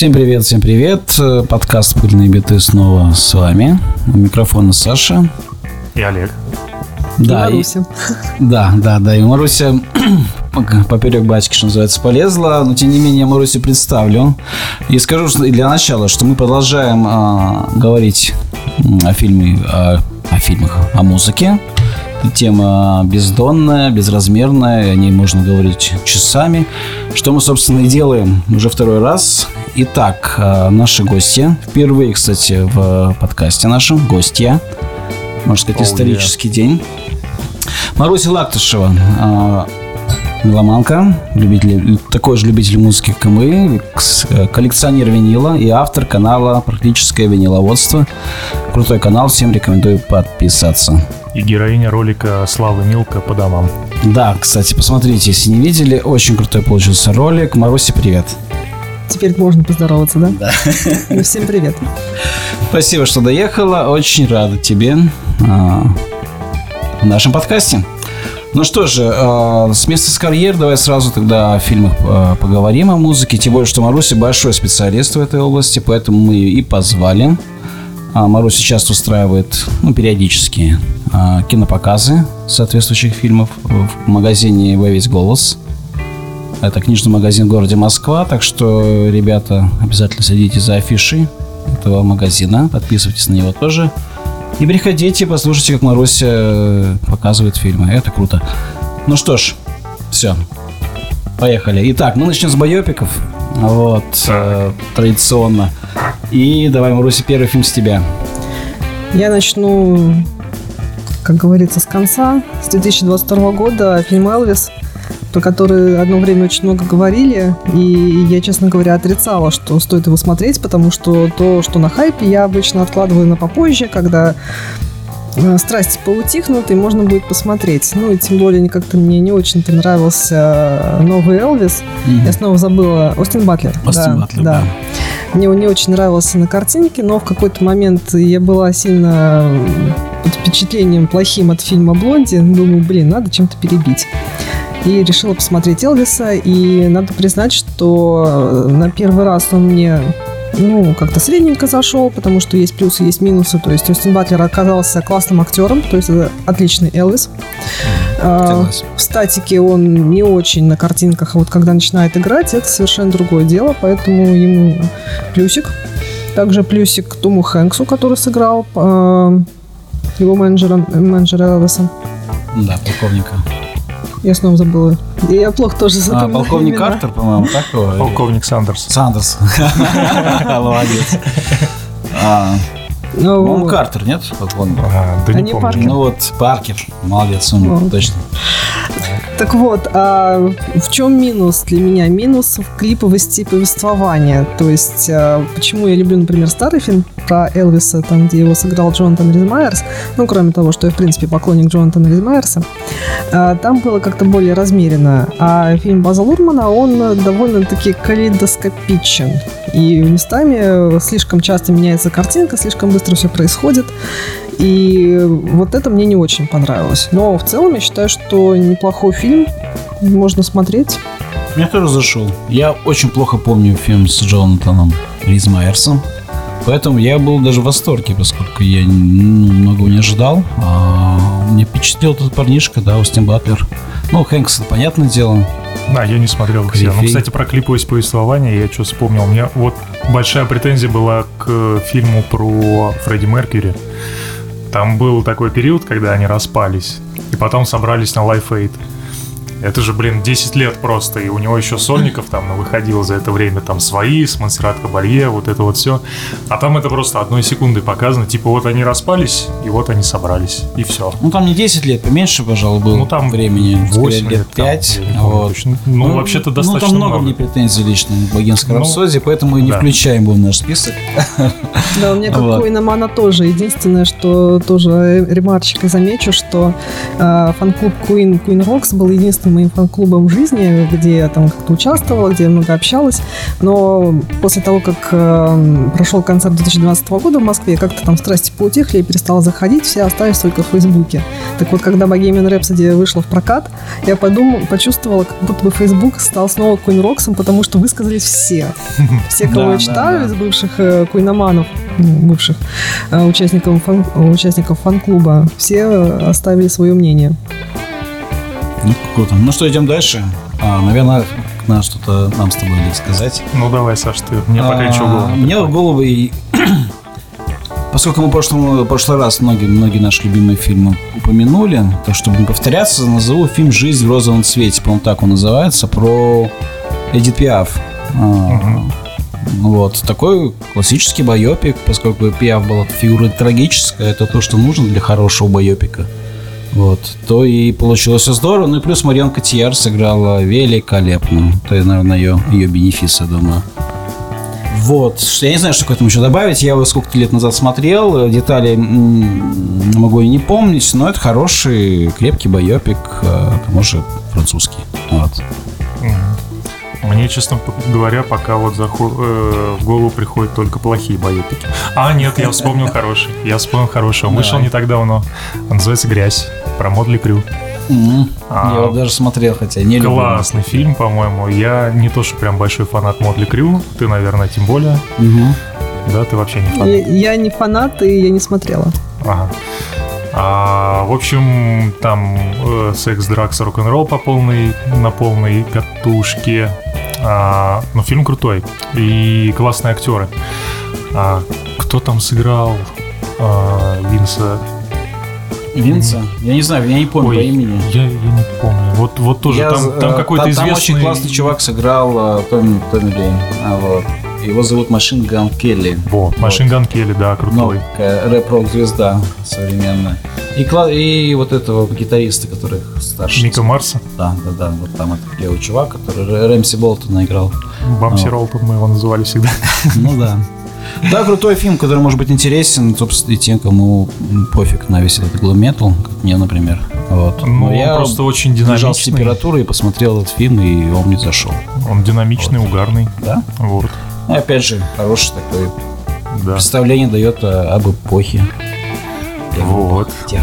Всем привет, всем привет. Подкаст «Пыльные биты» снова с вами. У микрофона Саша. И Олег. Да, и Маруся. И, да, да, да. И Маруся поперек батьки, что называется, полезла. Но, тем не менее, Марусю представлю. И скажу что для начала, что мы продолжаем а, говорить о фильме, о, о фильмах, о музыке. Тема бездонная, безразмерная, о ней можно говорить часами. Что мы, собственно, и делаем уже второй раз. Итак, а, наши гости. Впервые, кстати, в подкасте нашем. Гостья. Можно сказать, oh, исторический yeah. день. Маруся Лактышева, а, меломанка, любитель, такой же любитель музыки, как и мы, коллекционер винила и автор канала «Практическое виниловодство». Крутой канал, всем рекомендую подписаться. И героиня ролика Славы Милка по домам. Да, кстати, посмотрите, если не видели, очень крутой получился ролик. Маруся, привет. Теперь можно поздороваться, да? Да. Ну, всем привет. Спасибо, что доехала. Очень рада тебе а, в нашем подкасте. Ну что же, э, с места с карьер давай сразу тогда о фильмах э, поговорим, о музыке. Тем более, что Маруся большой специалист в этой области, поэтому мы ее и позвали. А Маруся часто устраивает, ну, периодически э, кинопоказы соответствующих фильмов в магазине «Во весь голос». Это книжный магазин в городе Москва, так что, ребята, обязательно следите за афишей этого магазина, подписывайтесь на него тоже. И приходите, послушайте, как Маруся э, показывает фильмы. Это круто. Ну что ж, все. Поехали. Итак, мы начнем с байопиков. Вот, э, традиционно. И давай, Маруся, первый фильм с тебя. Я начну, как говорится, с конца. С 2022 года фильм «Элвис» про который одно время очень много говорили, и я, честно говоря, отрицала, что стоит его смотреть, потому что то, что на хайпе, я обычно откладываю на попозже, когда страсти поутихнут, и можно будет посмотреть. Ну, и тем более как-то мне не очень-то нравился новый Элвис. Mm-hmm. Я снова забыла. Остин Батлер. Остин да, Батлер, да. да. Мне он не очень нравился на картинке, но в какой-то момент я была сильно под впечатлением плохим от фильма «Блонди». Думаю, блин, надо чем-то перебить и решила посмотреть Элвиса. И надо признать, что на первый раз он мне ну, как-то средненько зашел, потому что есть плюсы, есть минусы. То есть Остин Батлер оказался классным актером, то есть это отличный Элвис. А, в статике он не очень на картинках, а вот когда начинает играть, это совершенно другое дело, поэтому ему плюсик. Также плюсик Тому Хэнксу, который сыграл э, его менеджера, менеджера Элвиса. Да, полковника. Я снова забыла. Я плохо тоже а, запомнила. А, полковник имена. Картер, по-моему, так его? Полковник Сандерс. Сандерс. Молодец. А, ну, по Картер, нет? Полковник? А, да не помню. Ну вот, Паркер. Молодец, он точно. Так вот, а в чем минус для меня? Минус в клиповости повествования. То есть, а, почему я люблю, например, старый фильм про Элвиса, там, где его сыграл Джонатан Рис Майерс, ну, кроме того, что я, в принципе, поклонник Джонатана Ризмайерса, а, там было как-то более размеренно. А фильм База Лурмана, он довольно-таки калейдоскопичен. И местами слишком часто меняется картинка, слишком быстро все происходит. И вот это мне не очень понравилось. Но в целом я считаю, что неплохой фильм. Можно смотреть. Мне тоже зашел. Я очень плохо помню фильм с Джонатаном Ризмайерсом. Поэтому я был даже в восторге, поскольку я ну, многого не ожидал. А, мне впечатлил этот парнишка, да, Устин Батлер. Ну, Хэнкс, понятное дело. Да, я не смотрел все. Ну, кстати, про клиповость повествования я что вспомнил. У меня вот большая претензия была к фильму про Фредди Меркьюри. Там был такой период, когда они распались, и потом собрались на Life Aid. Это же, блин, 10 лет просто, и у него еще сольников там выходило за это время, там свои, с Монсеррат Кабалье, вот это вот все. А там это просто одной секунды показано, типа вот они распались, и вот они собрались, и все. Ну там не 10 лет, поменьше, пожалуй, было ну, там времени. 8 лет, 5. Там, вот. Ну, ну, вообще-то достаточно Ну, там много, много. мне претензий лично к богемской ну, рапсодии, поэтому и не да. включаем его в наш список. Да, у меня как вот. Мана тоже. Единственное, что тоже ремарчик замечу, что э, фан-клуб Queen, Queen Rocks был единственным единственным моим фан-клубом в жизни, где я там как-то участвовала, где я много общалась. Но после того, как э, прошел концерт 2012 года в Москве, как-то там страсти поутихли, я перестала заходить, все остались только в Фейсбуке. Так вот, когда Bohemian Rhapsody вышла в прокат, я подумал, почувствовала, как будто бы Facebook стал снова Queen Роксом, потому что высказались все. Все, кого я читаю из бывших э, куиноманов, бывших э, участников, фан, участников фан-клуба, все оставили свое мнение. Ну, круто. Ну что, идем дальше. А, наверное, надо что-то нам с тобой сказать. Ну давай, Саш, ты. Мне пока ничего в голову. Мне в голову и... Поскольку мы в прошлом, в прошлый раз многие, многие наши любимые фильмы упомянули, то чтобы не повторяться, назову фильм «Жизнь в розовом цвете», по-моему, так он называется, про Эдит Пиаф. Угу. Вот. Такой классический байопик, поскольку Пиаф была фигура трагическая, это то, что нужно для хорошего байопика. Вот. То и получилось все здорово. Ну и плюс Марион Котияр сыграла великолепно. То, наверное, ее, ее бенефис, я думаю. Вот. Я не знаю, что к этому еще добавить. Я его сколько-то лет назад смотрел. Детали могу и не помнить, но это хороший, крепкий байопик, а, к тому же французский. Вот. Мне, честно говоря, пока вот заход... э, в голову приходят только плохие байопики. А, нет, я вспомнил хороший. Я вспомнил хороший. Он вышел не так давно. Он называется «Грязь». Про Модли Крю. Mm-hmm. А, я его даже смотрел, хотя не Классный люблю. фильм, по-моему. Я не то, что прям большой фанат Модли Крю. Ты, наверное, тем более. Mm-hmm. Да, ты вообще не фанат. Я, я не фанат, и я не смотрела. Ага. А, в общем, там э, секс, дракс, рок-н-ролл по полной, на полной катушке. А, ну, фильм крутой. И классные актеры. А, кто там сыграл а, Винса? Винса? Я не знаю, я не помню Ой, по имени. Я, я не помню. Вот, вот тоже я, там, там какой-то там, известный... Там очень классный чувак сыграл Томми, Томми Ли. А, вот. Его зовут Machine Gun Kelly. Во, Machine Gun Kelly, да, крутой. Ну, рэп-рок звезда современная. И, и вот этого гитариста, который старше. Мика Марса? Да, да, да. Вот там этот левый чувак, который Рэмси Болтона играл. Бамси вот. Ролтон мы его называли всегда. Ну да. Да, крутой фильм, который может быть интересен, собственно, и тем, кому пофиг на весь этот глэм метал, как мне, например. Вот. Ну, Но я просто очень динамичный. с температурой и посмотрел этот фильм, и он мне зашел. Он динамичный, вот. угарный. Да? Вот. Ну, опять же, хороший такой да. представление дает об эпохе. Вот. Тех.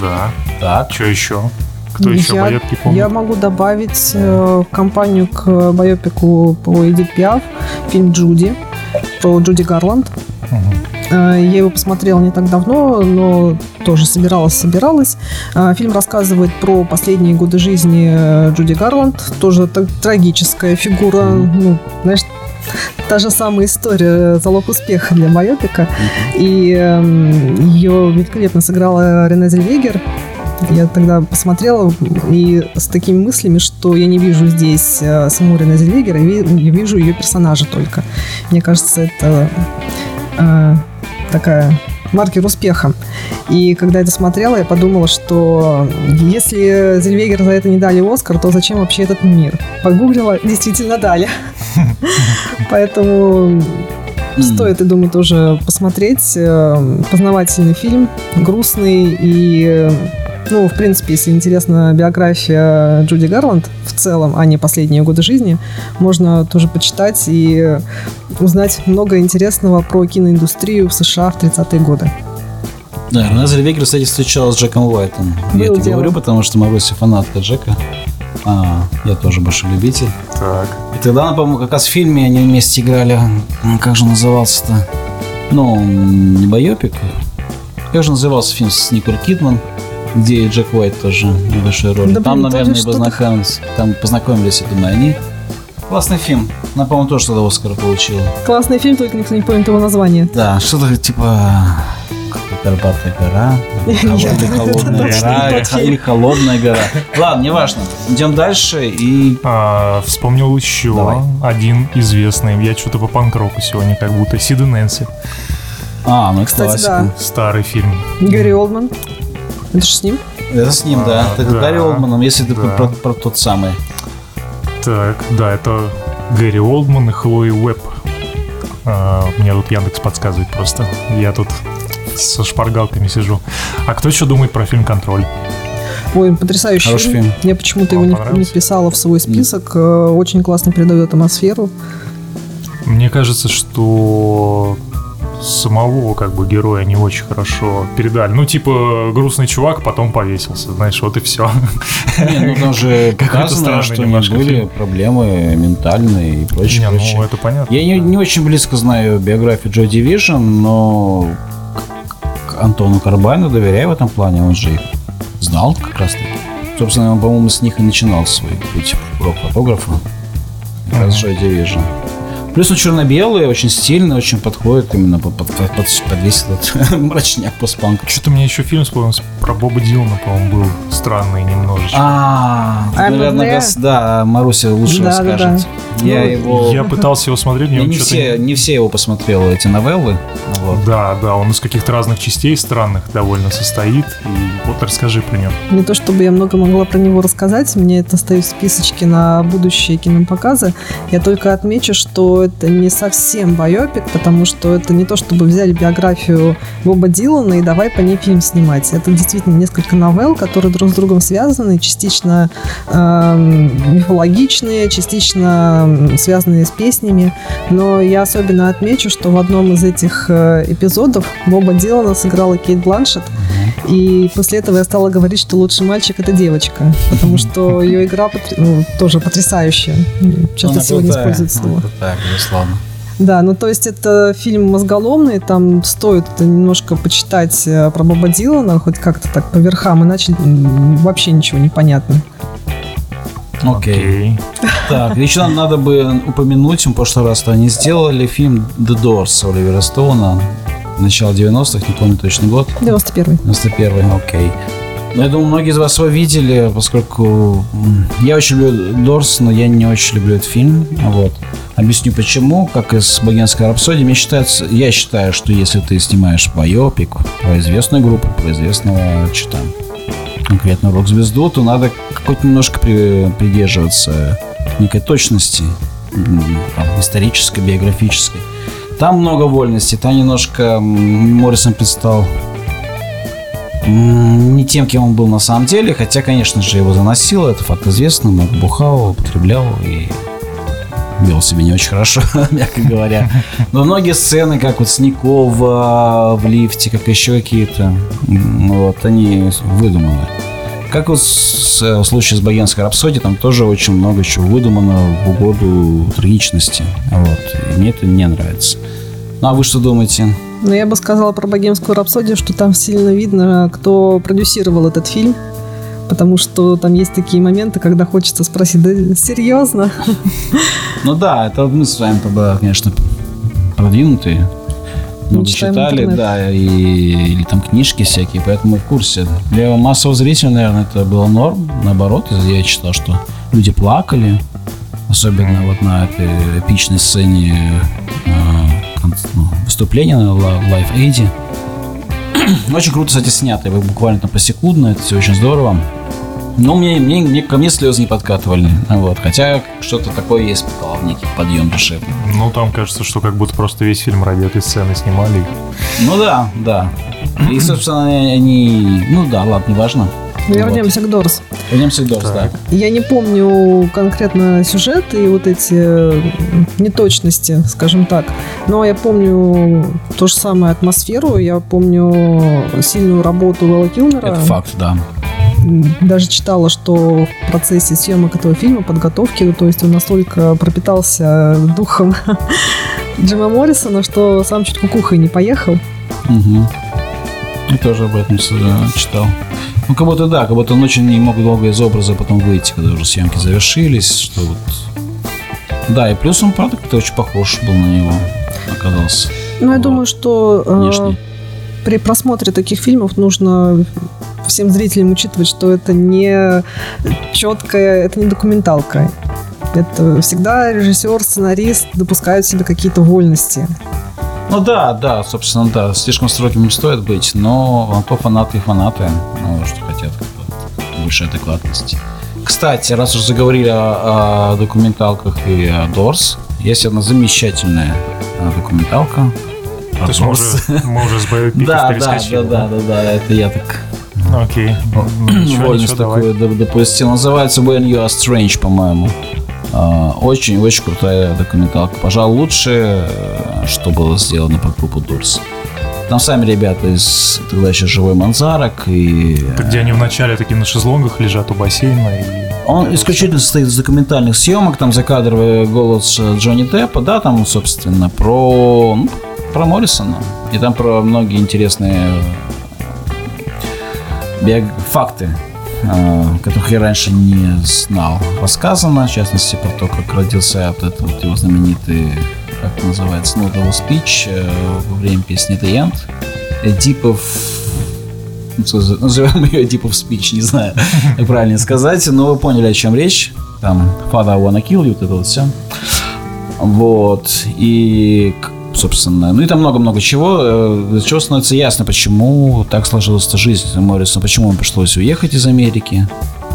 Да. Так. Что еще? Кто еще я, байопки помнит? Я могу добавить э, компанию к байопику по Эдит Пиаф фильм «Джуди» про Джуди Гарланд. Угу. Я его посмотрела не так давно, но тоже собиралась, собиралась. Э, фильм рассказывает про последние годы жизни э, Джуди Гарланд. Тоже трагическая фигура, ну, знаешь, та же самая история, залог успеха для Майопика. И э, ее великолепно сыграла Рене Зельвегер. Я тогда посмотрела и с такими мыслями, что я не вижу здесь э, саму Рене Зельвегер, я вижу ее персонажа только. Мне кажется, это э, такая маркер успеха. И когда это смотрела, я подумала, что если Зельвегер за это не дали Оскар, то зачем вообще этот мир? Погуглила, действительно дали. Поэтому стоит, я думаю, тоже посмотреть. Э, познавательный фильм, грустный и ну, в принципе, если интересна биография Джуди Гарланд в целом, а не последние годы жизни, можно тоже почитать и узнать много интересного про киноиндустрию в США в 30-е годы. Да, Рене Зельвегер, кстати, встречалась с Джеком Уайтом. Был я это дело. говорю, потому что Маруся фанатка Джека. А, я тоже большой любитель. Так. И тогда, по-моему, как раз в фильме они вместе играли. Как же назывался-то? Ну, не байопик. Как же назывался фильм с Николь Кидман? Где и Джек Уайт тоже небольшой роли. Да, там, наверное, познакомились, там познакомились, я думаю, они. Классный фильм. Она, по-моему, тоже тогда Оскар получила. Классный фильм, только никто не помнит его название. Да, что-то типа Карпатная гора, холодная, холодная гора или холодная гора. Ладно, неважно. Идем дальше и... А, вспомнил еще Давай. один известный. Я что-то по панк-року сегодня как будто. Сид и Нэнси. А, ну Кстати, классика. Да. Старый фильм. Гэри Олдман. Это же с ним? Это с ним, а, да. Это да, Гарри Олдманом, если ты да. про, про тот самый. Так, да, это Гэри Олдман и Хлои Уэбб. А, мне тут Яндекс подсказывает просто. Я тут со шпаргалками сижу. А кто еще думает про фильм «Контроль»? Ой, потрясающий Хороший фильм. фильм. Я почему-то его Вам не, не понравился? вписала в свой список. Э, Очень классно передает атмосферу. Мне кажется, что самого как бы героя не очень хорошо передали. Ну, типа, грустный чувак потом повесился, знаешь, вот и все. Не, ну там же показано, что у немножко были фильм. проблемы ментальные и прочее, Не, прочее. ну это понятно. Я не, не очень близко знаю биографию Джо Дивижн, но к- Антону Карбайну доверяю в этом плане. Он же их знал как раз таки. Собственно, он, по-моему, с них и начинал свой путь рок-фотографа. Как раз Джо Дивижн. Плюс он черно-белый, очень стильный, очень подходит именно под, под, под, под весь этот мрачняк постпанк. Что-то мне еще фильм вспомнился про Боба Дилана, по-моему, был странный немножечко. А, I'm наверное, да, Маруся лучше Да, да, расскажет. Я Ну, его... Я пытался его смотреть, мне Я не, все, не все его посмотрел, эти новеллы. Вот. Да, да, он из каких-то разных частей странных довольно состоит. И вот расскажи про него. Не то чтобы я много могла про него рассказать, мне это стоит в списочке на будущие кинопоказы. Я только отмечу, что это не совсем байопик, потому что это не то, чтобы взяли биографию Боба Дилана и давай по ней фильм снимать. Это действительно несколько новелл, которые друг с другом связаны, частично эм, мифологичные, частично связанные с песнями. Но я особенно отмечу, что в одном из этих э, эпизодов Боба Дилана сыграла Кейт Бланшет, и после этого я стала говорить, что лучший мальчик это девочка, потому что ее игра ну, тоже потрясающая. Часто сегодня используют слово. крутая, безусловно. Да, ну то есть это фильм мозголомный, там стоит немножко почитать э, про Боба Дилана, хоть как-то так по верхам, иначе вообще ничего не понятно. Окей. Так, еще нам надо бы упомянуть, в прошлый раз-то они сделали фильм The Doors Оливера Стоуна. Начало 90-х, не помню точный год. 91 91 окей. Ну, я думаю, многие из вас его видели, поскольку я очень люблю Дорс, но я не очень люблю этот фильм. Вот. Объясню почему. Как и с Богемской рапсодией, мне считается, я считаю, что если ты снимаешь байопик про известную группу, про известного, что там, конкретно рок-звезду, то надо какой-то немножко при- придерживаться некой точности там, исторической, биографической. Там много вольности, там немножко Моррисон предстал не тем, кем он был на самом деле, хотя, конечно же, его заносило, это факт известный, много бухал, употреблял и вел себя не очень хорошо, мягко говоря. Но многие сцены, как вот Сникова в лифте, как еще какие-то, вот, они выдуманы. Как вот с- в случае с Богемской рапсодией, там тоже очень много чего выдумано в угоду трагичности. Вот. И мне это не нравится. Ну а вы что думаете? Но я бы сказала про богемскую рапсодию, что там сильно видно, кто продюсировал этот фильм. Потому что там есть такие моменты, когда хочется спросить, да серьезно? Ну да, это мы с вами тогда, конечно, продвинутые. Мы Много читаем читали, интернет. да, и, или там книжки всякие, поэтому в курсе. Для массового зрителя, наверное, это было норм. Наоборот, я читал, что люди плакали, особенно вот на этой эпичной сцене э, ну, выступления на Live Aid. Очень круто, кстати, снято. Буквально там посекундно, это все очень здорово. Но мне, мне, мне- ко мне слезы не подкатывали. Вот. Хотя что-то такое есть, сказал, некий подъем душевный. Ну, там кажется, что как будто просто весь фильм ради этой сцены снимали. Ну да, да. И, собственно, они... Ну да, ладно, неважно. Вернемся к Дорс. Вот. Вернемся к Дорс, Так. так. Я не помню конкретно сюжет и вот эти э, неточности, скажем так. Но я помню то же самое атмосферу, я помню сильную работу Вэлла Килмера. Это факт, да. Даже читала, что в процессе съемок этого фильма, подготовки, ну, то есть он настолько пропитался духом Джима Моррисона, что сам чуть кукухой не поехал. Угу. Я тоже об этом э, читал. Ну, как будто да, как будто он очень не мог долго из образа потом выйти, когда уже съемки завершились, что вот... Да, и плюс он, правда, как-то очень похож был на него, оказался. Ну, я Вот. думаю, что э, Внешне. При просмотре таких фильмов нужно всем зрителям учитывать, что это не четкая, это не документалка. Это всегда режиссер, сценарист допускают себе какие-то вольности. Ну да, да, собственно, да, слишком строгим не стоит быть, но то фанаты и фанаты, ну, что хотят большей адекватности. Кстати, раз уж заговорили о, о документалках и о Дорс, есть одна замечательная а, документалка. Про То есть мы уже, мы уже с боепиков Да, да, да, перескочили. да, да, да, это я так Окей. Вольность такую допустил. Называется When You Are Strange, по-моему. Очень-очень а, крутая документалка. Пожалуй, лучшее, что было сделано по группу Дурс. Там сами ребята из тогда еще живой Манзарок и... Это где они вначале такие на шезлонгах лежат у бассейна и... Он исключительно состоит из документальных съемок, там закадровый голос Джонни Деппа, да, там, собственно, про, ну, про Моррисона. И там про многие интересные биог... факты Э, которых я раньше не знал, рассказано, в частности, про то, как родился вот этот вот его знаменитый, как называется, ну, его спич э, во время песни The End. Эдипов назовем ее Эдипов спич, не знаю, как правильно сказать, но вы поняли, о чем речь. Там Father I wanna kill вот это вот все. Вот. И собственно. Ну и там много-много чего. Из э, чего становится ясно, почему так сложилась эта жизнь Моррисона, почему ему пришлось уехать из Америки,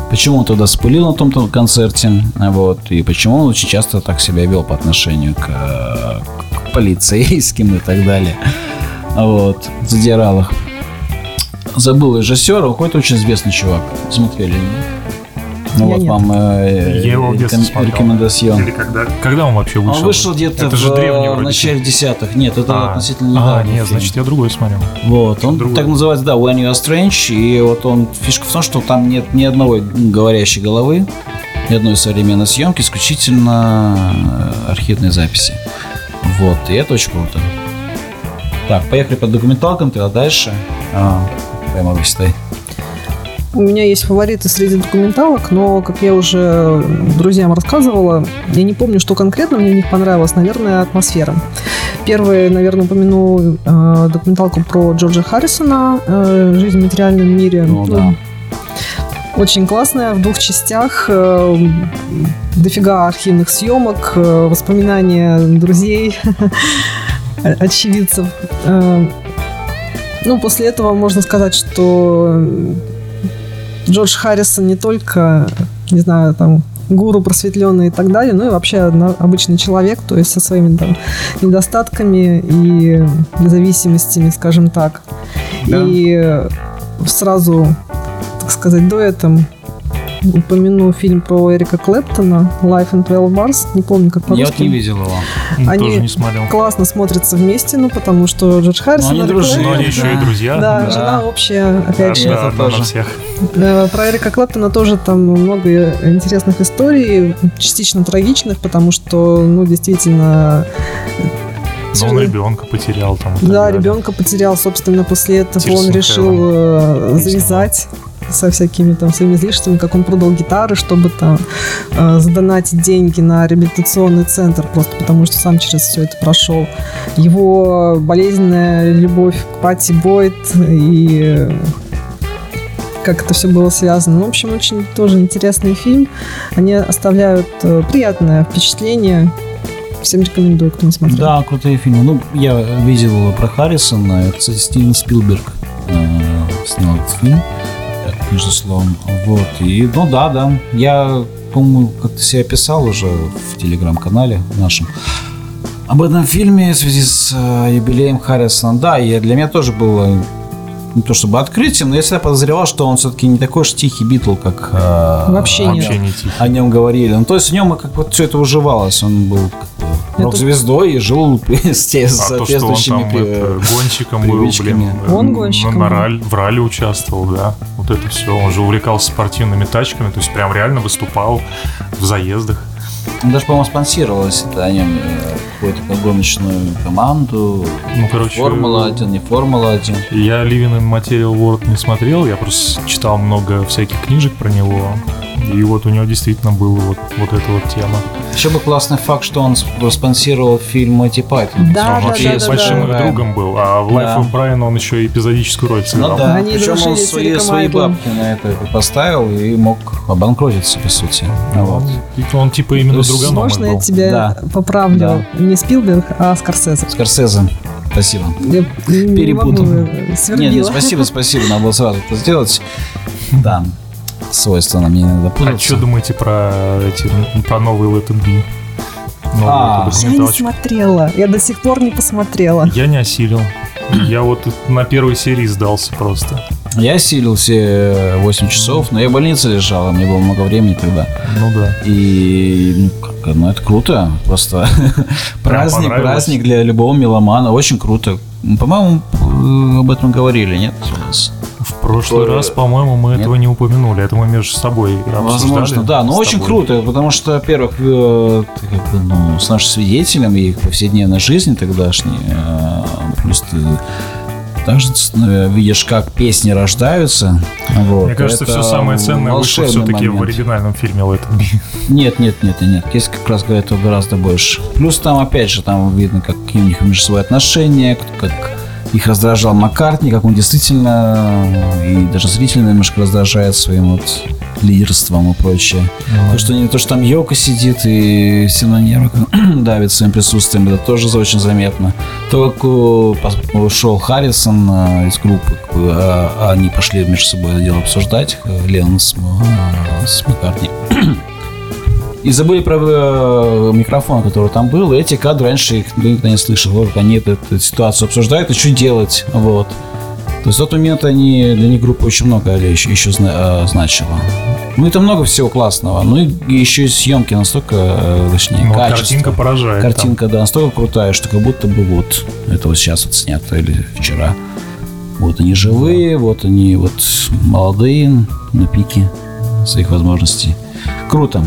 почему он тогда спылил на том концерте, вот, и почему он очень часто так себя вел по отношению к, к полицейским и так далее. Вот, задирал их. Забыл режиссера, уходит очень известный чувак. Смотрели, ну я вот нет. вам э, я его реком, рекомендацион. Или когда, когда он вообще вышел? Он вышел где-то это в, же древний, в начале десятых. Нет, это а, относительно недавно. А, нет, значит, я другой смотрел. Вот, он другой. так называется, да, When You Are Strange. И вот он, фишка в том, что там нет ни одного говорящей головы, ни одной современной съемки, исключительно э, архивные записи. Вот, и это очень круто. Так, поехали по документалкам, тогда дальше. А, прямо вы считай. У меня есть фавориты среди документалок, но, как я уже друзьям рассказывала, я не помню, что конкретно мне в них понравилось. Наверное, атмосфера. Первый, наверное, упомяну э, документалку про Джорджа Харрисона э, «Жизнь в материальном мире». Ну, да. Очень классная, в двух частях. Э, дофига архивных съемок, э, воспоминания друзей, очевидцев. Э, ну, после этого можно сказать, что Джордж Харрисон не только, не знаю, там, гуру просветленный и так далее, ну и вообще обычный человек, то есть со своими там недостатками и зависимостями, скажем так. Да. И сразу, так сказать, до этого упомяну фильм про Эрика Клэптона «Life in 12 Bars». Не помню, как по-русски. Я вот не видел его. Они Тоже не смотрел. классно смотрятся вместе, ну, потому что Джордж Харрисон... Но они дружили. Но они еще да. и друзья. Да, да, жена общая, опять да, же. Да, да, на всех. Про Эрика Клэптона тоже там много интересных историй, частично трагичных, потому что, ну, действительно... Но он ребенка потерял там. Да, ребенка потерял, собственно, после этого он решил э, завязать со всякими там своими излишествами, как он продал гитары, чтобы там э, задонатить деньги на реабилитационный центр, просто потому что сам через все это прошел. Его болезненная любовь к Пати Бойт и как это все было связано. Ну, в общем, очень тоже интересный фильм. Они оставляют э, приятное впечатление. Всем рекомендую, кто не смотрел. Да, крутые фильмы. Ну, я видел про Харрисона. Кстати, Стивен Спилберг э, снял этот фильм между словом. Вот. И, ну да, да. Я, по-моему, как-то себя писал уже в телеграм-канале нашем об этом фильме в связи с э, юбилеем Харрисона. Да, и для меня тоже было не то чтобы открытием, но я всегда подозревал, что он все-таки не такой уж тихий Битл, как э, Вообще о, нет. Нем, о нем говорили. Ну, то есть в нем как вот все это уживалось. Он был рок-звездой и жил с те, а соответствующими то, что он там, гонщиком был, блин. Он гонщиком. На, на ралли, в ралли участвовал, да. Вот это все. Он же увлекался спортивными тачками, то есть прям реально выступал в заездах. Он даже, по-моему, спонсировалось это о нем э, какую-то гоночную команду. Ну, короче... Формула-1, не Формула-1. Я Living in Material World не смотрел, я просто читал много всяких книжек про него. И вот у него действительно была вот, вот эта вот тема. Еще бы классный факт, что он спонсировал фильм Монти Пайтон. Да, он да, вообще да, с большим да. другом был, а в Life да. of Brian он еще и эпизодическую роль сыграл. Ну да, Они причем он свои, свои бабки на это поставил и мог обанкротиться, по сути. Ну, вот. Он типа именно друганом Можно был. я тебя да. поправлю? Да. Не Спилберг, а Скорсезе. Скорсезе. Спасибо. Я Перепутал. Не нет, нет, спасибо, спасибо. Надо было сразу это сделать. Да свойственно мне иногда путаться. А что думаете про эти, про It Be? а, я не смотрела. Я до сих пор не посмотрела. Я не осилил. Я вот на первой серии сдался просто. Я силил все 8 часов, но я в больнице лежал, мне было много времени тогда. Ну да. И ну, как, ну это круто, просто праздник, праздник для любого меломана, очень круто. По-моему, об этом говорили, нет? В прошлый раз, по-моему, мы Нет? этого не упомянули. Это мы между собой обсуждали. Возможно, да. Но очень круто, потому что, во-первых, э, ты как бы, ну, с нашим свидетелем и их повседневной жизни тогдашней, э, плюс ты также э, видишь, как песни рождаются. Вот. Мне кажется, это все самое ценное вышло все-таки в оригинальном фильме Let It Be. Нет, нет, нет, нет. Здесь как раз говорят гораздо больше. Плюс там, опять же, там видно, какие у них между собой отношения, как их раздражал Маккартни, как он действительно и даже зрительно немножко раздражает своим вот лидерством и прочее. Mm-hmm. То, что, не, то, что там Йока сидит и все на нервы давит своим присутствием, это тоже очень заметно. То, как ушел Харрисон а, из группы, а, а они пошли между собой это дело обсуждать, э, Ленн с, с Маккартни. И забыли про э, микрофон, который там был. И эти кадры раньше их никто не слышал. Вот они эту, эту ситуацию обсуждают и что делать. Вот. То есть в тот момент они, для них группа очень много еще, еще зна, э, значила. Ну, это много всего классного. Ну, и еще и съемки настолько, э, точнее, ну, качество. Картинка поражает. Картинка, там. да, настолько крутая, что как будто бы вот это вот сейчас вот снято или вчера. Вот они живые, вот они вот молодые, на пике своих возможностей. Круто.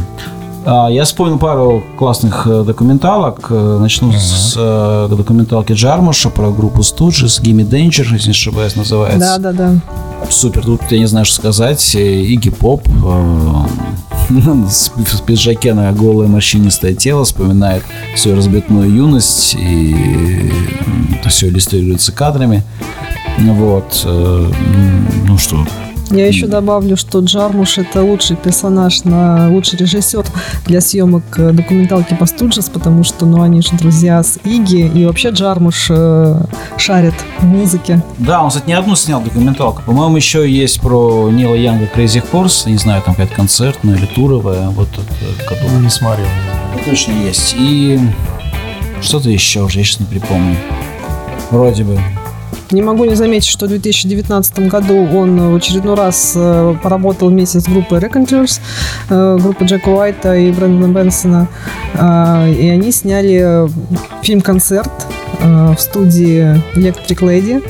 А, я вспомнил пару классных э, документалок. Э, начну uh-huh. с э, документалки Джармуша про группу Stooges, Gimme Danger, если не ошибаюсь, называется. Да, да, да. Супер, тут я не знаю, что сказать. Игги Поп с, в пиджаке на голое морщинистое тело вспоминает свою разбитную юность и это все иллюстрируется кадрами. Вот. Ну что, я еще добавлю, что Джармуш это лучший персонаж, на лучший режиссер для съемок э, документалки по Студжес, потому что, ну, они же друзья с Иги, и вообще Джармуш э, шарит в музыке. Да, он, кстати, не одну снял документалку. По-моему, еще есть про Нила Янга Crazy Horse, не знаю, там какая-то концертная или туровая, вот которую... Не смотрел. Точно есть. И что-то еще уже, я сейчас не припомню. Вроде бы. Не могу не заметить, что в 2019 году он в очередной раз э, поработал вместе с группой Reconcilers, э, группой Джека Уайта и Брэндона Бенсона. А, и они сняли фильм-концерт э, в студии Electric Lady.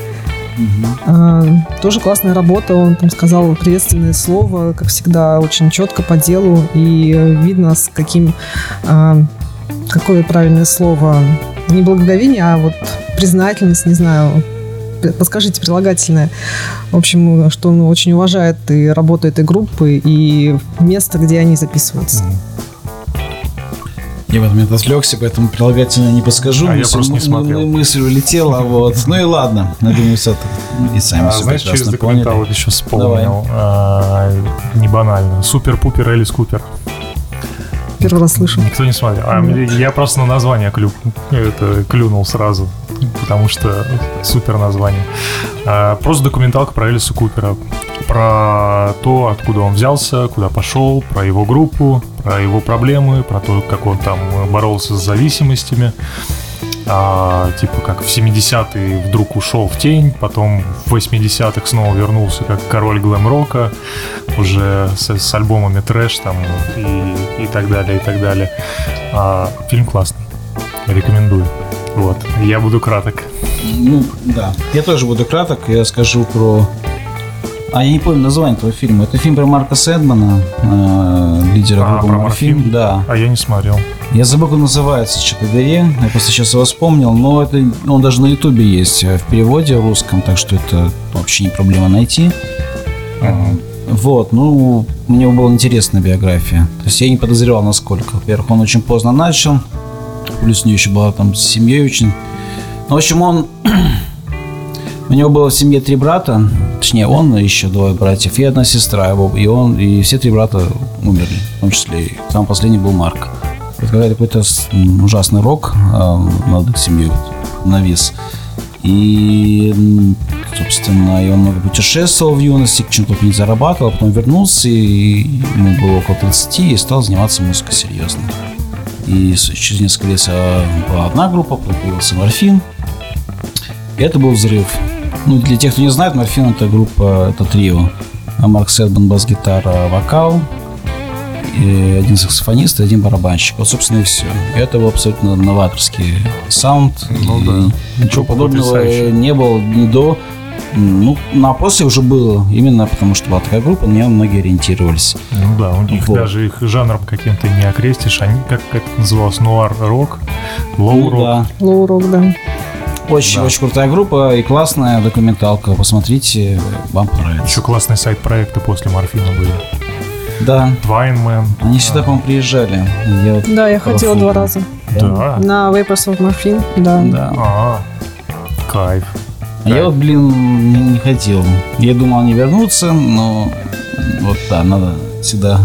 Угу. Тоже классная работа. Он там сказал приветственное слово, как всегда, очень четко по делу. И видно, с каким какое правильное слово не благоговение, а вот признательность, не знаю, подскажите прилагательное. В общем, что он очень уважает и работу этой группы, и место, где они записываются. Я в этот момент отвлекся, поэтому прилагательное не подскажу. А мысль, я просто не смотрел. Мысль улетела, вот. Ну и ладно, я думаю, все и сами а, все Знаешь, через документал вот еще вспомнил. А, не банально. Супер-пупер Элис Купер. Первый раз слышу. Никто не смотрел. А, я просто на название клю, это, клюнул сразу потому что супер название. А, просто документалка про Элиса Купера. Про то, откуда он взялся, куда пошел, про его группу, про его проблемы, про то, как он там боролся с зависимостями. А, типа как в 70-е вдруг ушел в тень, потом в 80-х снова вернулся как король глэм-рока, уже с, с альбомами трэш там и, и так далее, и так далее. А, фильм классный, рекомендую. Вот, я буду краток. Ну, да. Я тоже буду краток. Я скажу про... А, я не помню название этого фильма. Это фильм про Марка Сэдмана, э, лидера а, группы Морфин. Да. А я не смотрел. Я забыл, как называется, горе. Я просто сейчас его вспомнил. Но это он даже на Ютубе есть э, в переводе русском, так что это вообще не проблема найти. Uh-huh. Вот, ну, мне была интересная биография. То есть я не подозревал, насколько. Во-первых, он очень поздно начал, Плюс у нее еще была там с семьей очень. Ну, в общем, он... У него было в семье три брата, точнее, он еще двое братьев, и одна сестра его, и он, и все три брата умерли, в том числе, и самый последний был Марк. Это какой-то ужасный рок э, над их семьей навис. И, собственно, и он много путешествовал в юности, к чему только не зарабатывал, а потом вернулся, и ему было около 30, и стал заниматься музыкой серьезно. И через несколько лет была одна группа, появился морфин. И это был взрыв. Ну, для тех, кто не знает, Морфин это группа, это трио. А Марк Сэндман, бас-гитара, вокал, и один саксофонист и один барабанщик. Вот, собственно, и все. Это был абсолютно новаторский саунд. Ну, да. Ничего подобного потрясающе. не было ни до. Ну, на после уже было, именно потому что была такая группа, на нее многие ориентировались. Ну да, у них вот. даже их жанром каким-то не окрестишь. Они, как, как это называлось, нуар-рок, low rock. Да. Low rock, да. Очень, да. очень крутая группа и классная документалка. Посмотрите, вам понравится. Еще классные сайт-проекты после Морфина были. Да. Вайнмен. Они сюда, по-моему, приезжали. Я да, я ходила два раза. Да. На Vapors of Morphine, да. Да. А, кайф. А я вот, блин, не, не хотел. Я думал, они вернутся, но вот да, надо всегда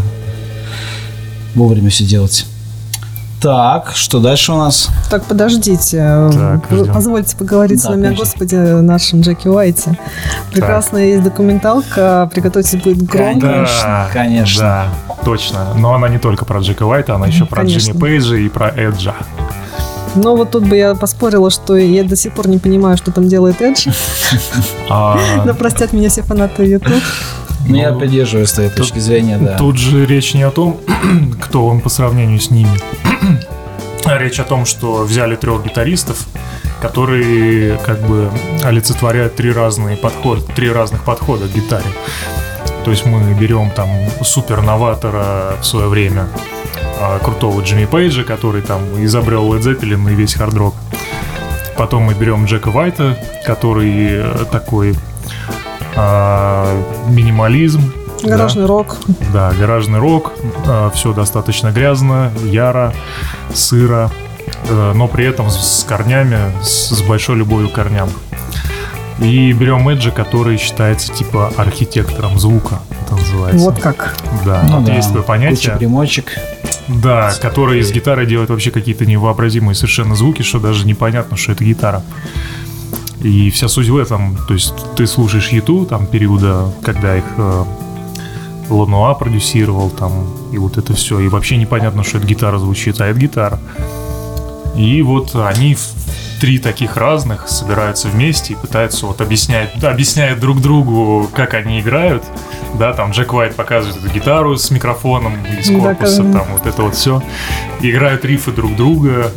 вовремя все делать. Так, что дальше у нас? Так, подождите. Так, Позвольте поговорить да, с вами конечно. о Господе нашем Джеки Уайте. Прекрасная так. есть документалка. Приготовьтесь будет громко. Конечно, конечно. Да, точно. Но она не только про Джека Уайта, она еще про конечно. Джимми Пейджа и про Эджа. Но вот тут бы я поспорила, что я до сих пор не понимаю, что там делает Эдж. А. Но простят меня все фанаты YouTube. Ну, я поддерживаю с этой точки зрения, да. Тут же речь не о том, кто он по сравнению с ними. А речь о том, что взяли трех гитаристов, которые как бы олицетворяют три разные подхода, три разных подхода к гитаре. То есть мы берем там супер новатора в свое время, а, крутого Джимми Пейджа, который там изобрел Led Zeppelin и весь хард-рок. Потом мы берем Джека Вайта, который э, такой минимализм. Гаражный да. рок. Да, гаражный рок. А, все достаточно грязно, яро, сыро, а, но при этом с, корнями, с, с большой любовью к корням. И берем Эджи, который считается типа архитектором звука, это называется. Вот как. Да, ну, вот да. есть такое понятие. Куча примочек. Да, который из гитары делает вообще какие-то невообразимые совершенно звуки, что даже непонятно, что это гитара. И вся суть в этом, то есть ты слушаешь Юту, там периода, когда их э, Лануа продюсировал, там, и вот это все, и вообще непонятно, что это гитара звучит, а это гитара. И вот они в три таких разных собираются вместе и пытаются вот объяснять, да, объясняют друг другу, как они играют. Да, там Джек Уайт показывает эту гитару с микрофоном из корпуса, да, там вот это вот все. Играют рифы друг друга.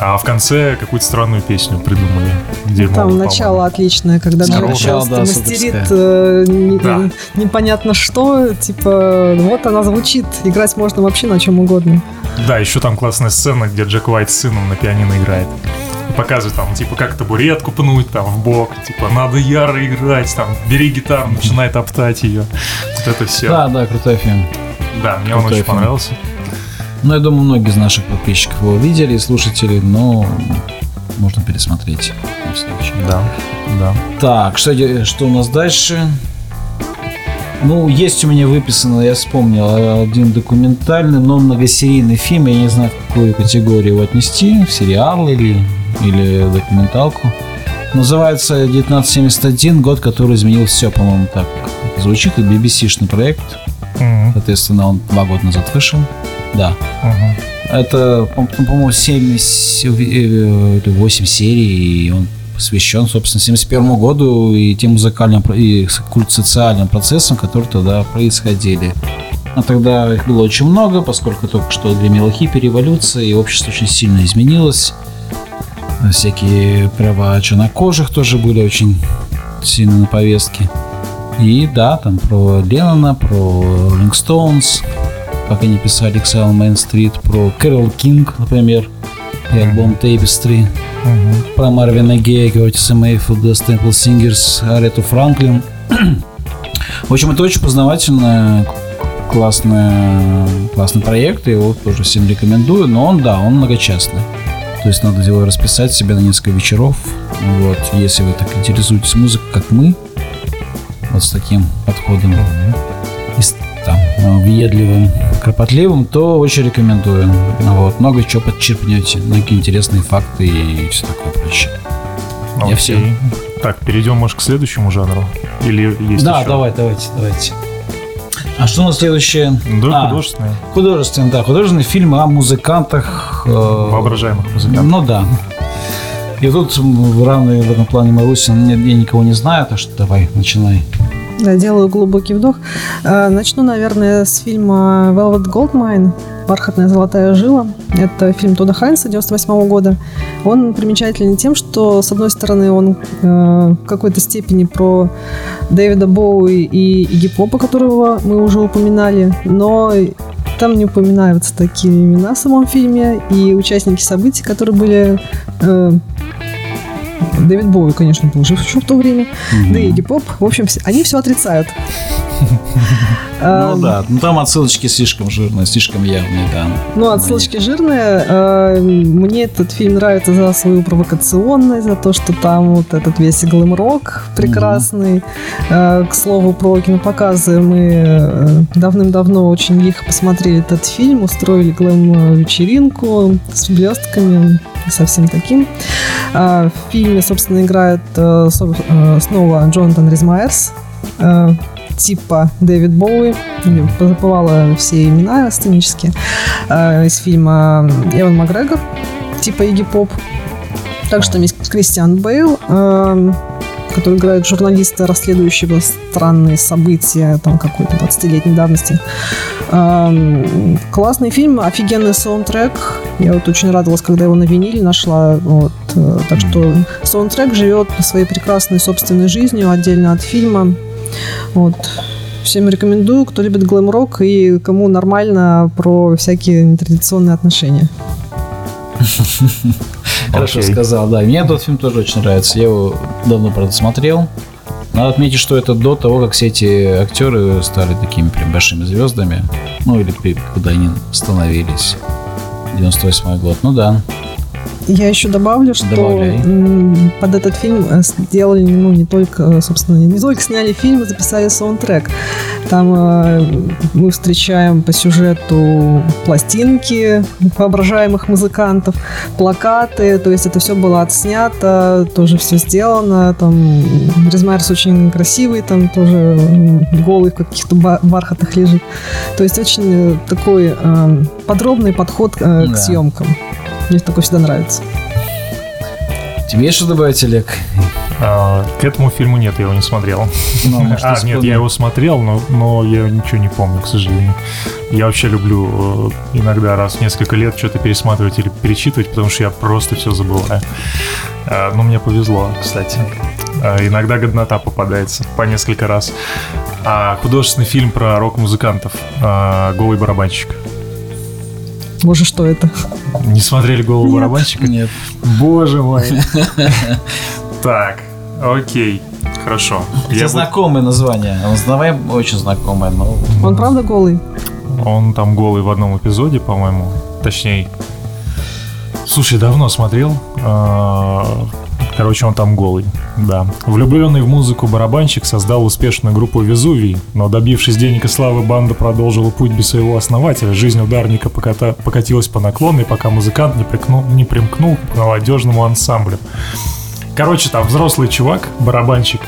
А в конце какую-то странную песню придумали. Где Там начало отличное, когда Джек просто да, мастерит э, не, да. непонятно что. Типа, вот она звучит. Играть можно вообще на чем угодно. Да, еще там классная сцена, где Джек Уайт с сыном на пианино играет. Показывает там, типа, как табуретку пнуть там в бок, типа, надо яро играть, там, бери гитару, начинай топтать ее. Вот это все. Да, да, крутой фильм. Да, мне крутой он очень фильм. понравился. Ну, я думаю, многие из наших подписчиков его видели, слушатели, но можно пересмотреть. Да, да. Так, что, что у нас дальше? Ну, есть у меня выписано, я вспомнил, один документальный, но многосерийный фильм. Я не знаю, в какую категорию его отнести, в сериал или, или документалку. Называется 1971, год, который изменил все, по-моему, так звучит. Это BBC-шный проект. Mm-hmm. Соответственно, он два года назад вышел. Да. Угу. Это, по-моему, 7 или 8 серий, и он посвящен, собственно, 71 году и тем музыкальным и социальным процессам, которые тогда происходили. А тогда их было очень много, поскольку только что гремела хиппи революция, и общество очень сильно изменилось. Всякие права чернокожих тоже были очень сильно на повестке. И да, там про Леннона, про Rolling Stones, как они писали Exile Main Street, про Кэрол Кинг, например, и альбом Tapestry, uh-huh. про Марвина Гея, Кертиса Мейфилда, Стэмпл Сингерс, Арету Франклин. В общем, это очень познавательно, классный, классный проект, его тоже всем рекомендую, но он, да, он многочастный. То есть надо его расписать себе на несколько вечеров. Вот, если вы так интересуетесь музыкой, как мы, вот с таким подходом. И там, э, въедливым, кропотливым, то очень рекомендую. Вот, много чего подчерпнете, многие интересные факты и все такое прочее. Окей. Я все. Так, перейдем, может, к следующему жанру? Или есть Да, еще? давай, давайте, давайте. А что у нас следующее? Да, а, художественное. Художественное, да. Художественный фильм о музыкантах. Э, Воображаемых музыкантах. Ну да. И тут в равной в этом плане Маруси, я никого не знаю, так что давай, начинай. Да, делаю глубокий вдох. Э, начну, наверное, с фильма Velvet Goldmine «Бархатная золотая жила». Это фильм Тода Хайнса 98 года. Он примечателен тем, что, с одной стороны, он э, в какой-то степени про Дэвида Боуи и Игги которого мы уже упоминали, но там не упоминаются такие имена в самом фильме, и участники событий, которые были э, Дэвид Боуи, конечно, был жив еще в то время. Mm-hmm. Да и Игги Поп. В общем, они все отрицают. Ну да, ну там отсылочки слишком жирные, слишком явные, да. Ну, отсылочки жирные. А, мне этот фильм нравится за свою провокационность, за то, что там вот этот весь глэм-рок прекрасный. А, к слову, про кинопоказы мы э, давным-давно очень лихо посмотрели этот фильм, устроили глэм-вечеринку с блестками, со всем таким. А, в фильме, собственно, играет э, э, снова Джонатан Ризмайерс, типа Дэвид Боуи, забывала все имена сценические, э, из фильма Эван Макгрегор, типа Игги Поп. Также там есть Кристиан Бейл, э, который играет журналиста, расследующего странные события там какой-то 20-летней давности. Э, классный фильм, офигенный саундтрек. Я вот очень радовалась, когда его на виниле нашла. Вот. Так что саундтрек живет своей прекрасной собственной жизнью отдельно от фильма. Вот. Всем рекомендую, кто любит глэм-рок и кому нормально про всякие нетрадиционные отношения. Хорошо сказал, да. Мне этот фильм тоже очень нравится. Я его давно, правда, смотрел. Надо отметить, что это до того, как все эти актеры стали такими прям большими звездами. Ну, или когда они становились. 98 год. Ну да. Я еще добавлю, что Добавляй. под этот фильм э, сделали, ну, не только, э, собственно, не только сняли фильм, записали саундтрек. Там э, мы встречаем по сюжету пластинки воображаемых музыкантов, плакаты, то есть это все было отснято, тоже все сделано, там Резмайерс очень красивый, там тоже голый в каких-то бархатах лежит. То есть очень такой э, подробный подход э, к да. съемкам. Мне такое всегда нравится. Тебе есть что добавить, Олег? А, к этому фильму нет, я его не смотрел. Ну, может, а, нет, я его смотрел, но, но я ничего не помню, к сожалению. Я вообще люблю э, иногда раз в несколько лет что-то пересматривать или перечитывать, потому что я просто все забываю. А, но мне повезло, кстати. А, иногда годнота попадается по несколько раз. А, художественный фильм про рок-музыкантов а, «Голый барабанщик». Боже, что это? Не смотрели голову барабанщика? Нет. Боже мой. Так, окей. Хорошо. Это Я знакомое название. Очень знакомое, но... Он правда голый? Он там голый в одном эпизоде, по-моему. Точнее. Слушай, давно смотрел. Короче, он там голый, да. Влюбленный в музыку барабанщик создал успешную группу «Везувий», но добившись денег и славы, банда продолжила путь без своего основателя. Жизнь ударника поката... покатилась по наклонной, пока музыкант не, прикнул... не примкнул к молодежному ансамблю. Короче, там взрослый чувак, барабанщик,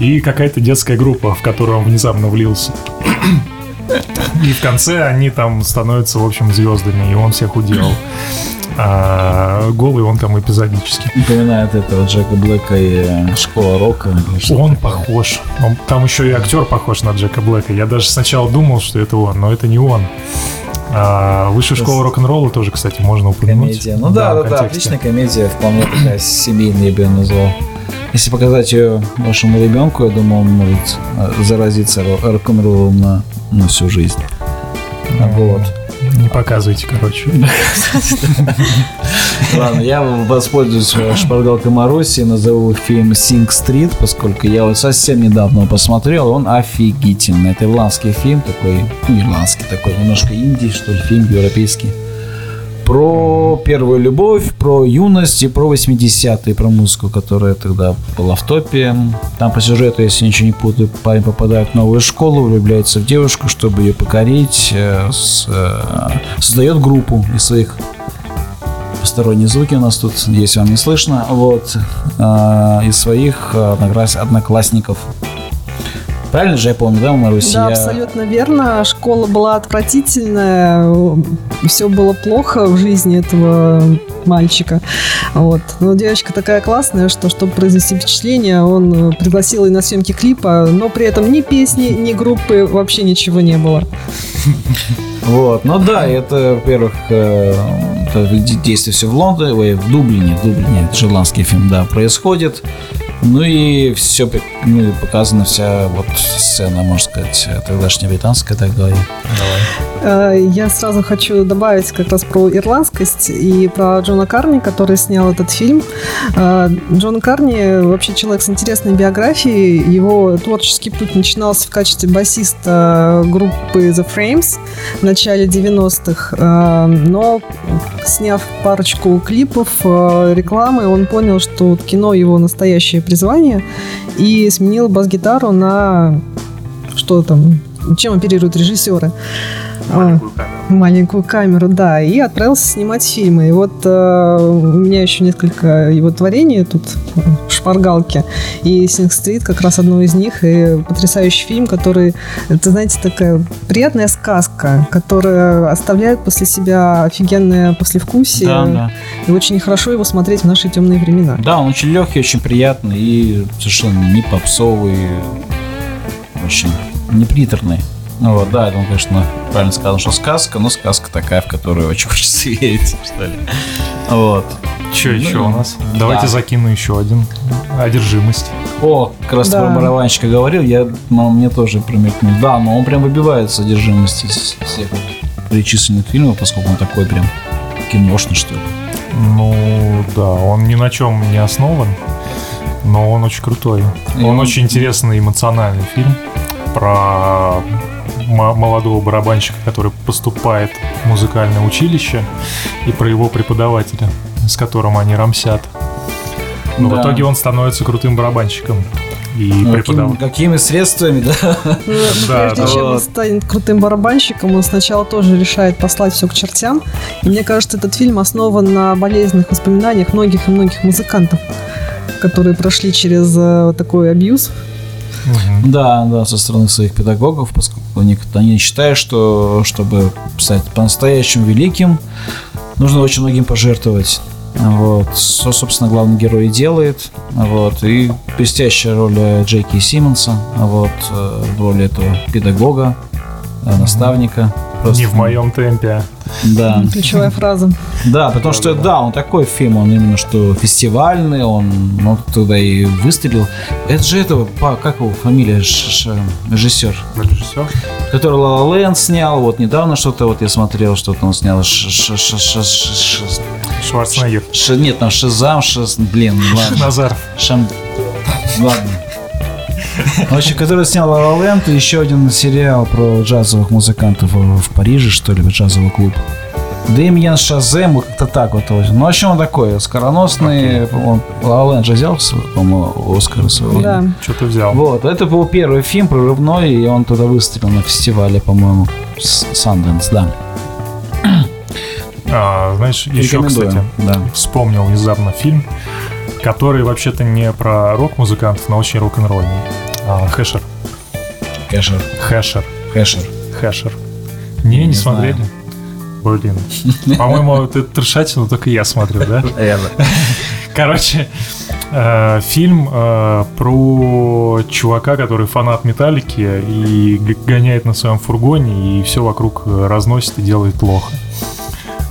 и какая-то детская группа, в которую он внезапно влился. И в конце они там становятся, в общем, звездами, и он всех уделал а голый он там эпизодически. Напоминает этого Джека Блэка и э, Школа Рока. Он похож. Он, там еще и актер похож на Джека Блэка. Я даже сначала думал, что это он, но это не он. А, высшая школа рок-н-ролла тоже, кстати, можно упомянуть. Комедия. Ну да, да, да, да, отличная комедия, вполне такая семейная, я бы ее назвал. Если показать ее вашему ребенку, я думаю, он может э, заразиться рок-н-роллом на, на всю жизнь. Вот. Не показывайте, короче. Ладно, я воспользуюсь шпаргалкой Маруси и назову фильм Sing Street, поскольку я вот совсем недавно посмотрел, он офигительный. Это ирландский фильм, такой, ну, ирландский такой, немножко инди, что ли, фильм европейский про первую любовь, про юность и про 80-е, про музыку, которая тогда была в топе. Там по сюжету, если ничего не путаю, парень попадает в новую школу, влюбляется в девушку, чтобы ее покорить, э, э, создает группу из своих посторонние звуки у нас тут, если вам не слышно, вот, э, из своих одноклассников. Правильно же я помню, да, Марусь? Да, я... абсолютно верно. Школа была отвратительная все было плохо в жизни этого мальчика. Вот. Но девочка такая классная, что чтобы произвести впечатление, он пригласил ее на съемки клипа, но при этом ни песни, ни группы, вообще ничего не было. Вот, ну да, это, во-первых, э, действие все в Лондоне, в Дублине, в Дублине, это ирландский фильм, да, происходит. Ну и все ну, показана вся вот сцена, можно сказать, тогдашняя британская, так говорить. Давай. Э, я сразу хочу добавить как раз про ирландскость и про Джона Карни, который снял этот фильм. Э, Джон Карни вообще человек с интересной биографией. Его творческий путь начинался в качестве басиста группы The Frames в начале 90-х. Э, но сняв парочку клипов, рекламы, он понял, что кино его настоящее призвание и сменил бас-гитару на что там, чем оперируют режиссеры. Маленькую камеру. Маленькую камеру, да. И отправился снимать фильмы. И вот э, у меня еще несколько его творений тут шпаргалки. И Синг-стрит как раз одно из них. И потрясающий фильм, который, это, знаете, такая приятная сказка, которая оставляет после себя офигенное послевкусие. Да, да. И очень хорошо его смотреть в наши темные времена. Да, он очень легкий, очень приятный и совершенно не попсовый, очень неприторный. Ну вот, да, это, конечно, правильно сказано, что сказка, но сказка такая, в которую очень хочется верить, что ли. Вот. Что еще ну, у нас? Давайте да. закину еще один. Одержимость. О, как раз да. про барабанщика говорил, я, ну, мне тоже промелькнул. Да, но он прям выбивается одержимость из всех перечисленных фильмов, поскольку он такой прям киношный, что ли. Ну, да, он ни на чем не основан, но он очень крутой. И он, он очень интересный эмоциональный фильм про молодого барабанщика, который поступает в музыкальное училище, и про его преподавателя, с которым они рамсят. Но да. в итоге он становится крутым барабанщиком. И ну, преподав... каким, какими средствами, да? Ну, да прежде да. чем он станет крутым барабанщиком, он сначала тоже решает послать все к чертям. И мне кажется, этот фильм основан на болезненных воспоминаниях многих и многих музыкантов, которые прошли через э, такой абьюз Угу. Да, да, со стороны своих педагогов, поскольку они, они считают, что чтобы стать по-настоящему великим, нужно очень многим пожертвовать. Вот, что, собственно, главный герой делает. Вот, и блестящая роль Джейки Симмонса вот, э, в роли этого педагога, наставника. Просто... Не в моем темпе. Да. Ключевая фраза. Да, потому что, да, он такой фильм, он именно что фестивальный, он ну, туда и выстрелил. Это же этого, как его фамилия, режиссер? Режиссер? Который Ла Лэнд снял, вот недавно что-то, вот я смотрел, что-то он снял. Шварценеггер. Нет, там Шизам, Шиз, блин. Назаров. Шам... Ладно. В общем, который снял La La Land и еще один сериал про джазовых музыкантов в Париже, что ли, джазовый клуб. Дэмьен Шазем, как-то так вот. Ну, в общем, он такой, скороносный. Okay. Он же взял, по-моему, Оскар свой. Да. Что-то взял. Вот, это был первый фильм прорывной, и он туда выстрелил на фестивале, по-моему, Сандэнс, да. А, знаешь, еще, кстати, да. вспомнил внезапно фильм, который вообще-то не про рок-музыкантов, но очень рок-н-ролльный. А, Хэшер. Хэшер. Хэшер. Хэшер. Хэшер. Не, не, не смотрели? Блин. По-моему, это трешатину только я смотрю, да? Короче, э, фильм э, про чувака, который фанат металлики и гоняет на своем фургоне и все вокруг разносит и делает плохо.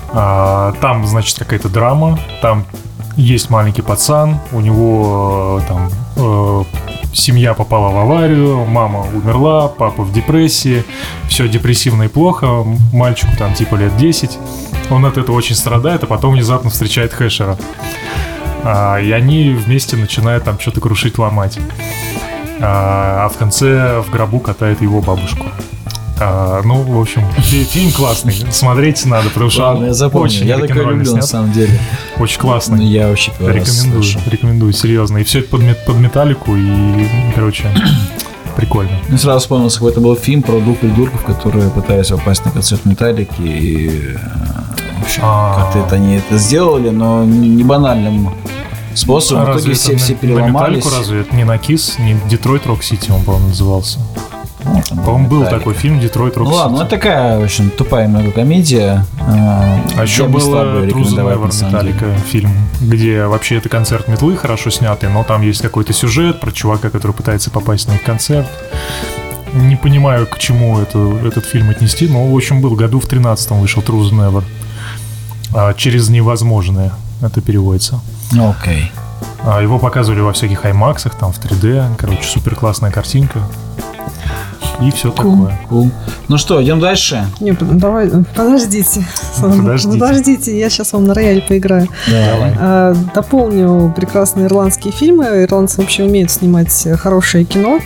А, там, значит, какая-то драма, там есть маленький пацан, у него э, там семья попала в аварию, мама умерла, папа в депрессии, все депрессивно и плохо, мальчику там типа лет 10, он от этого очень страдает, а потом внезапно встречает Хэшера. А, и они вместе начинают там что-то крушить, ломать. А, а в конце в гробу катает его бабушку. А, ну, в общем, фильм классный. Смотреть надо, потому что Ладно, я запомню. Очень я такой люблю, снят. на самом деле. Очень классный. Ну, я вообще Рекомендую, рекомендую, серьезно. И все это под, под металлику, и, короче, прикольно. Мне сразу вспомнился, какой-то был фильм про двух придурков, которые пытались попасть на концерт Металлики, и, общем, а. как-то это они это сделали, но не банальным способом. А в итоге все, все переломались. На разве? Это не на Кис, не Детройт Рок Сити, он, по-моему, назывался. Ну, По-моему, был такой фильм «Детройт Рок Ну ладно, ну это такая, в общем, тупая много комедия. А, а еще был «Труза Невер» Металлика фильм, где вообще это концерт метлы хорошо снятый, но там есть какой-то сюжет про чувака, который пытается попасть на их концерт. Не понимаю, к чему это, этот фильм отнести, но, в общем, был году в 13-м вышел «Труза Невер». А, «Через невозможное» это переводится. Окей. Okay. А, его показывали во всяких аймаксах, там в 3D. Короче, супер классная картинка. И все cool. такое. Cool. Ну что, идем дальше? Не, подождите. Подождите. Подождите, я сейчас вам на рояле поиграю. Давай. А, дополню прекрасные ирландские фильмы. Ирландцы вообще умеют снимать хорошее кино,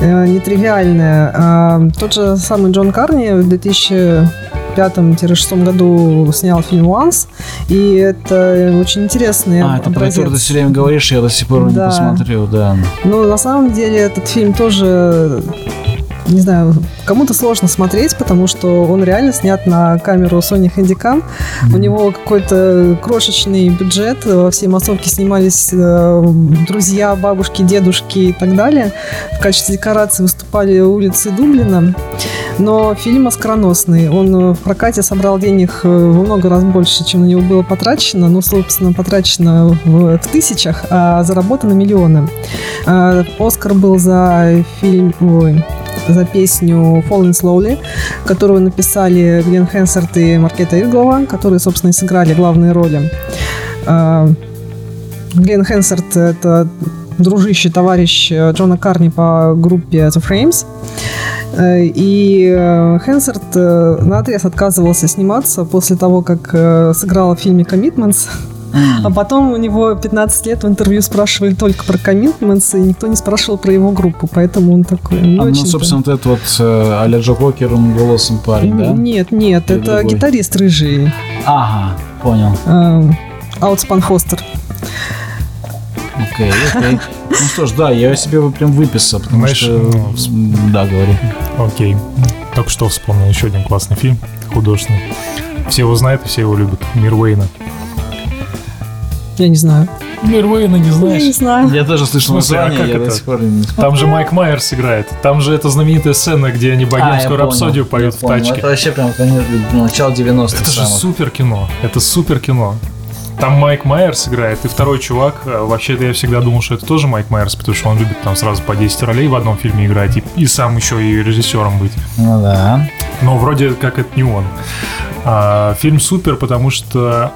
э, нетривиальное. А, тот же самый Джон Карни в 2000 2005-2006 году снял фильм «Once», и это очень интересный А, это про который ты все время говоришь, я до сих пор да. не посмотрел, да. Ну, на самом деле, этот фильм тоже не знаю, кому-то сложно смотреть, потому что он реально снят на камеру Sony Handycam. Mm-hmm. У него какой-то крошечный бюджет, во всей массовке снимались э, друзья, бабушки, дедушки и так далее. В качестве декорации выступали улицы Дублина. Но фильм оскароносный. Он в прокате собрал денег э, во много раз больше, чем на него было потрачено. Ну, собственно, потрачено в, в тысячах, а заработано миллионы. Э, Оскар был за фильм... Ой, за песню Falling Slowly, которую написали Глен Хенсерт и Маркета Иргова, которые, собственно, и сыграли главные роли. А, Глен Хенсерт — это дружище, товарищ Джона Карни по группе The Frames. Э, и э, Хенсерт э, на отрез отказывался сниматься после того, как сыграла в фильме «Commitments», а потом у него 15 лет в интервью спрашивали только про Commitments, и никто не спрашивал про его группу, поэтому он такой... Ну, а, ну, собственно, вот этот вот э, а-ля Джо Кокером голосом парень, да? Нет, нет, Или это другой? гитарист рыжий. Ага, понял. Аутспан Фостер. Окей, окей. Ну что ж, да, я себе прям выписал, потому Знаешь, что... Ну, да, говори. Окей. Только что вспомнил еще один классный фильм художественный. Все его знают и все его любят. Мир Уэйна. Я не знаю. Мир Уэйна не знаешь? Я не знаю. Я тоже слышал название, а я это? до сих пор не Там же Майк Майерс играет. Там же эта знаменитая сцена, где они богемскую а, рапсодию поют в тачке. Это вообще прям конец, начало 90-х Это же супер кино. Это супер кино. Там Майк Майерс играет, и второй чувак. Э, вообще-то я всегда думал, что это тоже Майк Майерс, потому что он любит там сразу по 10 ролей в одном фильме играть, и, и сам еще и режиссером быть. Ну да. Но вроде как это не он. А, фильм супер, потому что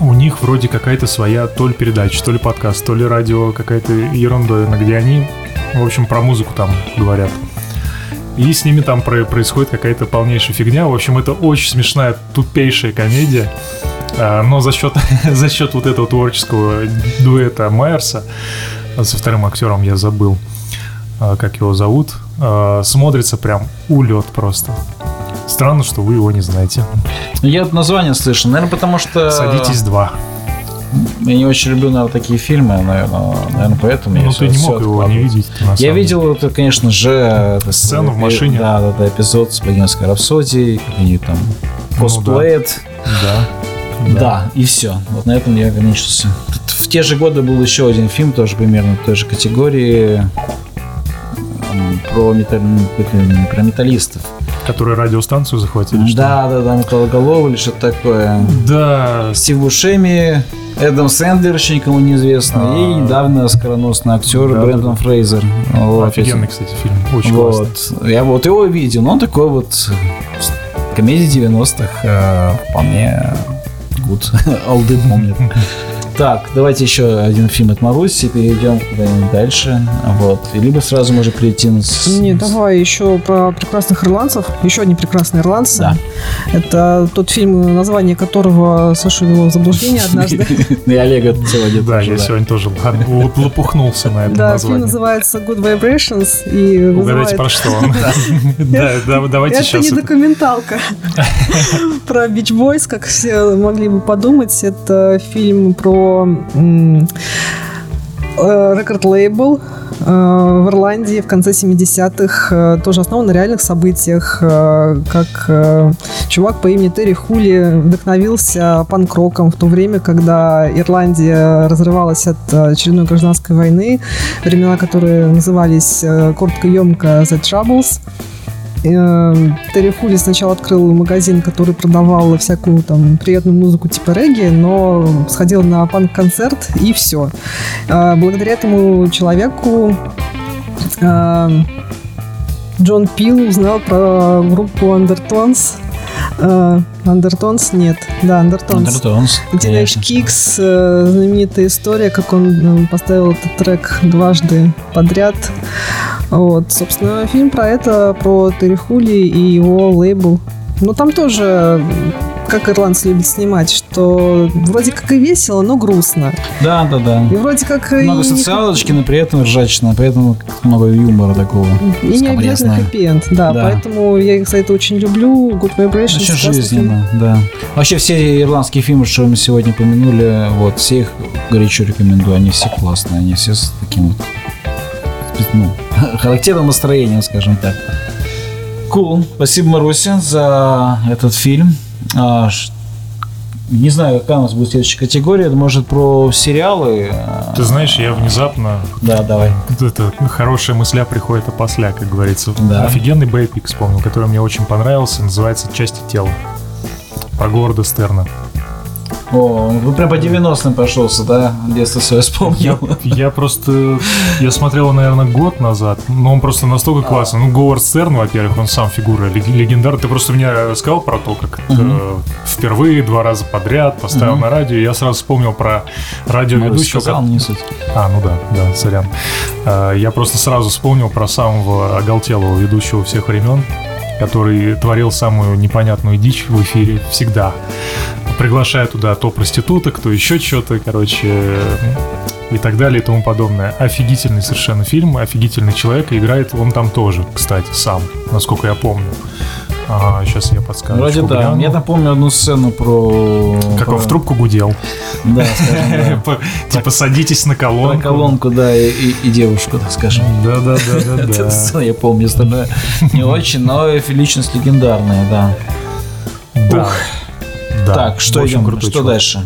у них вроде какая-то своя то ли передача, то ли подкаст, то ли радио, какая-то ерундовина, где они, в общем, про музыку там говорят. И с ними там происходит какая-то полнейшая фигня. В общем, это очень смешная, тупейшая комедия. А, но за счет, за счет вот этого творческого дуэта Майерса со вторым актером я забыл, а, как его зовут, а, смотрится прям улет просто. Странно, что вы его не знаете. Я название слышал, наверное, потому что... Садитесь два. Я не очень люблю, наверное, такие фильмы, наверное, наверное поэтому ну, я ты не мог его не видеть. Я видел это, конечно же, сцену в машине. Да, да, да, эпизод с Богемской рапсодией, как они там косплеят. Ну, да. Да. да, и все. Вот на этом я ограничился. В те же годы был еще один фильм, тоже примерно в той же категории, про, метал... про металлистов. Которые радиостанцию захватили? Да, да, да, металлоголовый или что-то такое. Да. Стив Бушеми, Эдам Сэндлер, еще никому неизвестно, а... и недавно скороносный актер да, Брэндон да, Фрейзер. Вот. Офигенный, кстати, фильм, очень вот. классный. Я вот его видел, но он такой вот комедия 90-х э, вполне good. Олды помнят. Так, давайте еще один фильм от Маруси, перейдем куда-нибудь дальше. Вот. И либо сразу можно перейти на... Не, давай еще про прекрасных ирландцев. Еще одни прекрасные ирландцы. Да. Это тот фильм, название которого Саша ввело в заблуждение однажды. И Олега сегодня Да, я сегодня тоже лопухнулся на это Да, фильм называется Good Vibrations. И Угадайте, про что он. Да, давайте сейчас. Это не документалка про Beach Boys, как все могли бы подумать. Это фильм про рекорд-лейбл э, в Ирландии в конце 70-х, э, тоже основан на реальных событиях, э, как чувак по имени Терри Хули вдохновился панк-роком в то время, когда Ирландия разрывалась от очередной гражданской войны, времена, которые назывались коротко-емко The Troubles. Э, Терри Хули сначала открыл магазин, который продавал всякую там приятную музыку типа регги, но сходил на панк-концерт и все. Э, благодаря этому человеку э, Джон Пил узнал про группу Undertones, Андертонс? Нет. Да, Андертонс. Андертонс. Teenage Kicks. Знаменитая история, как он поставил этот трек дважды подряд. Вот, собственно, фильм про это, про Терехули и его лейбл. Но там тоже как ирландцы любят снимать, что вроде как и весело, но грустно. Да, да, да. И вроде как много и социалочки, но при этом ржачно, поэтому много юмора такого. И не обязательно хэппи да, да. Поэтому я их за это очень люблю. Good Vibrations. Очень жизненно, да. Вообще все ирландские фильмы, что мы сегодня упомянули, вот, все их горячо рекомендую. Они все классные, они все с таким вот ну, характерным настроением, скажем так. Cool. Спасибо, Маруся, за этот фильм. А, не знаю, какая у нас будет следующая категория. Может, про сериалы? Ты знаешь, я внезапно... Да, давай. Это хорошая мысля приходит опосля, как говорится. Да. Офигенный бэйпик вспомнил, который мне очень понравился. Называется «Части тела». Про Говарда Стерна. О, вы прям по 90-м пошелся, да? Детство свое вспомнил. Я, я просто... Я смотрел, наверное, год назад, но он просто настолько классный. Ну, Говард Стерн, во-первых, он сам фигура легендар. Ты просто мне рассказал про то, как угу. э, впервые два раза подряд поставил угу. на радио. Я сразу вспомнил про радиоведущего. Сказал, как... не суть. А, ну да, да, сорян. Э, я просто сразу вспомнил про самого оголтелого ведущего всех времен, который творил самую непонятную дичь в эфире всегда приглашая туда то проституток, то еще что-то, короче, и так далее и тому подобное. Офигительный совершенно фильм, офигительный человек, и играет он там тоже, кстати, сам, насколько я помню. А, сейчас я подскажу. Вроде да. Гляну. Я там помню одну сцену про... Как про... он в трубку гудел. Да. Типа садитесь на колонку. На колонку, да, и девушку, так скажем. Да, да, да, да. да. я помню, остальное не очень, но личность легендарная, да. Да. Так, что идем? Что дальше?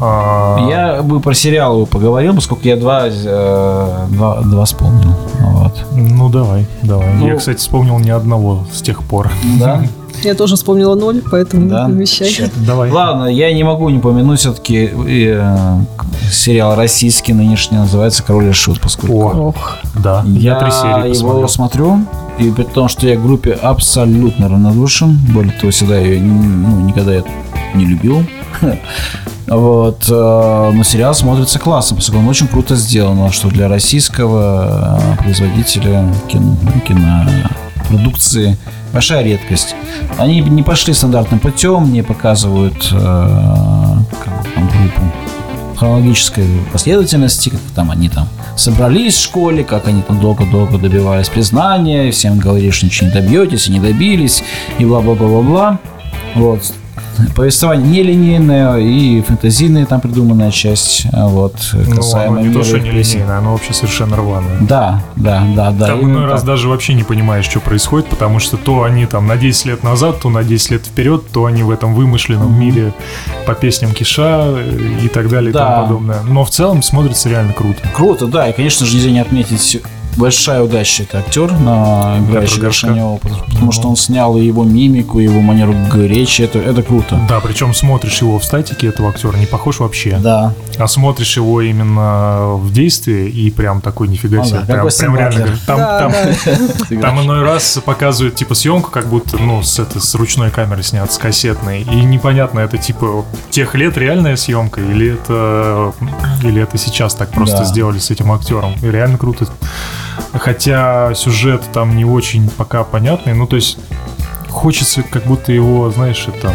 А... Я бы про сериалы поговорил, поскольку я два, э, два, два вспомнил. Вот. Ну, давай, давай. Ну, я, кстати, вспомнил ни одного с тех пор. Да? Я тоже вспомнила ноль, поэтому да? вещай. Давай. Ладно, я не могу не помянуть все-таки э, сериал российский нынешний называется «Король и Шут», поскольку... Ох. Да, я, я три серии его посмотрел. смотрю, и при том, что я в группе абсолютно равнодушен, более того, всегда ее ну, никогда я не любил. Вот, э, но сериал смотрится классно, поскольку он очень круто сделан, что для российского э, производителя кино, кинопродукции большая редкость. Они не пошли стандартным путем, не показывают э, там, группу хронологической последовательности, как там они там собрались в школе, как они там долго-долго добивались признания, всем говорили, что ничего не добьетесь, и не добились, и бла-бла-бла-бла-бла. Вот повествование нелинейное и фэнтезийная там придуманная часть. А вот, касаемо ну, не то, что нелинейное, оно вообще совершенно рваное. Да, да, да, да. Там иной раз даже вообще не понимаешь, что происходит, потому что то они там на 10 лет назад, то на 10 лет вперед, то они в этом вымышленном mm-hmm. мире по песням Киша и так далее да. и тому подобное. Но в целом смотрится реально круто. Круто, да, и, конечно же, нельзя не отметить большая удача это актер, на играющий Горшенева, потому ну. что он снял и его мимику, и его манеру речи, это, это круто. Да, причем смотришь его в статике этого актера, не похож вообще. Да. А смотришь его именно в действии, и прям такой нифига себе. Да, прям, прям реально. Там, да, там, да. там иной раз показывают типа съемку, как будто, ну, с, это, с ручной камеры снят, с кассетной. И непонятно, это типа тех лет реальная съемка, или это, или это сейчас так просто да. сделали с этим актером. И реально круто. Хотя сюжет там не очень пока понятный. Ну, то есть хочется как будто его, знаешь, это...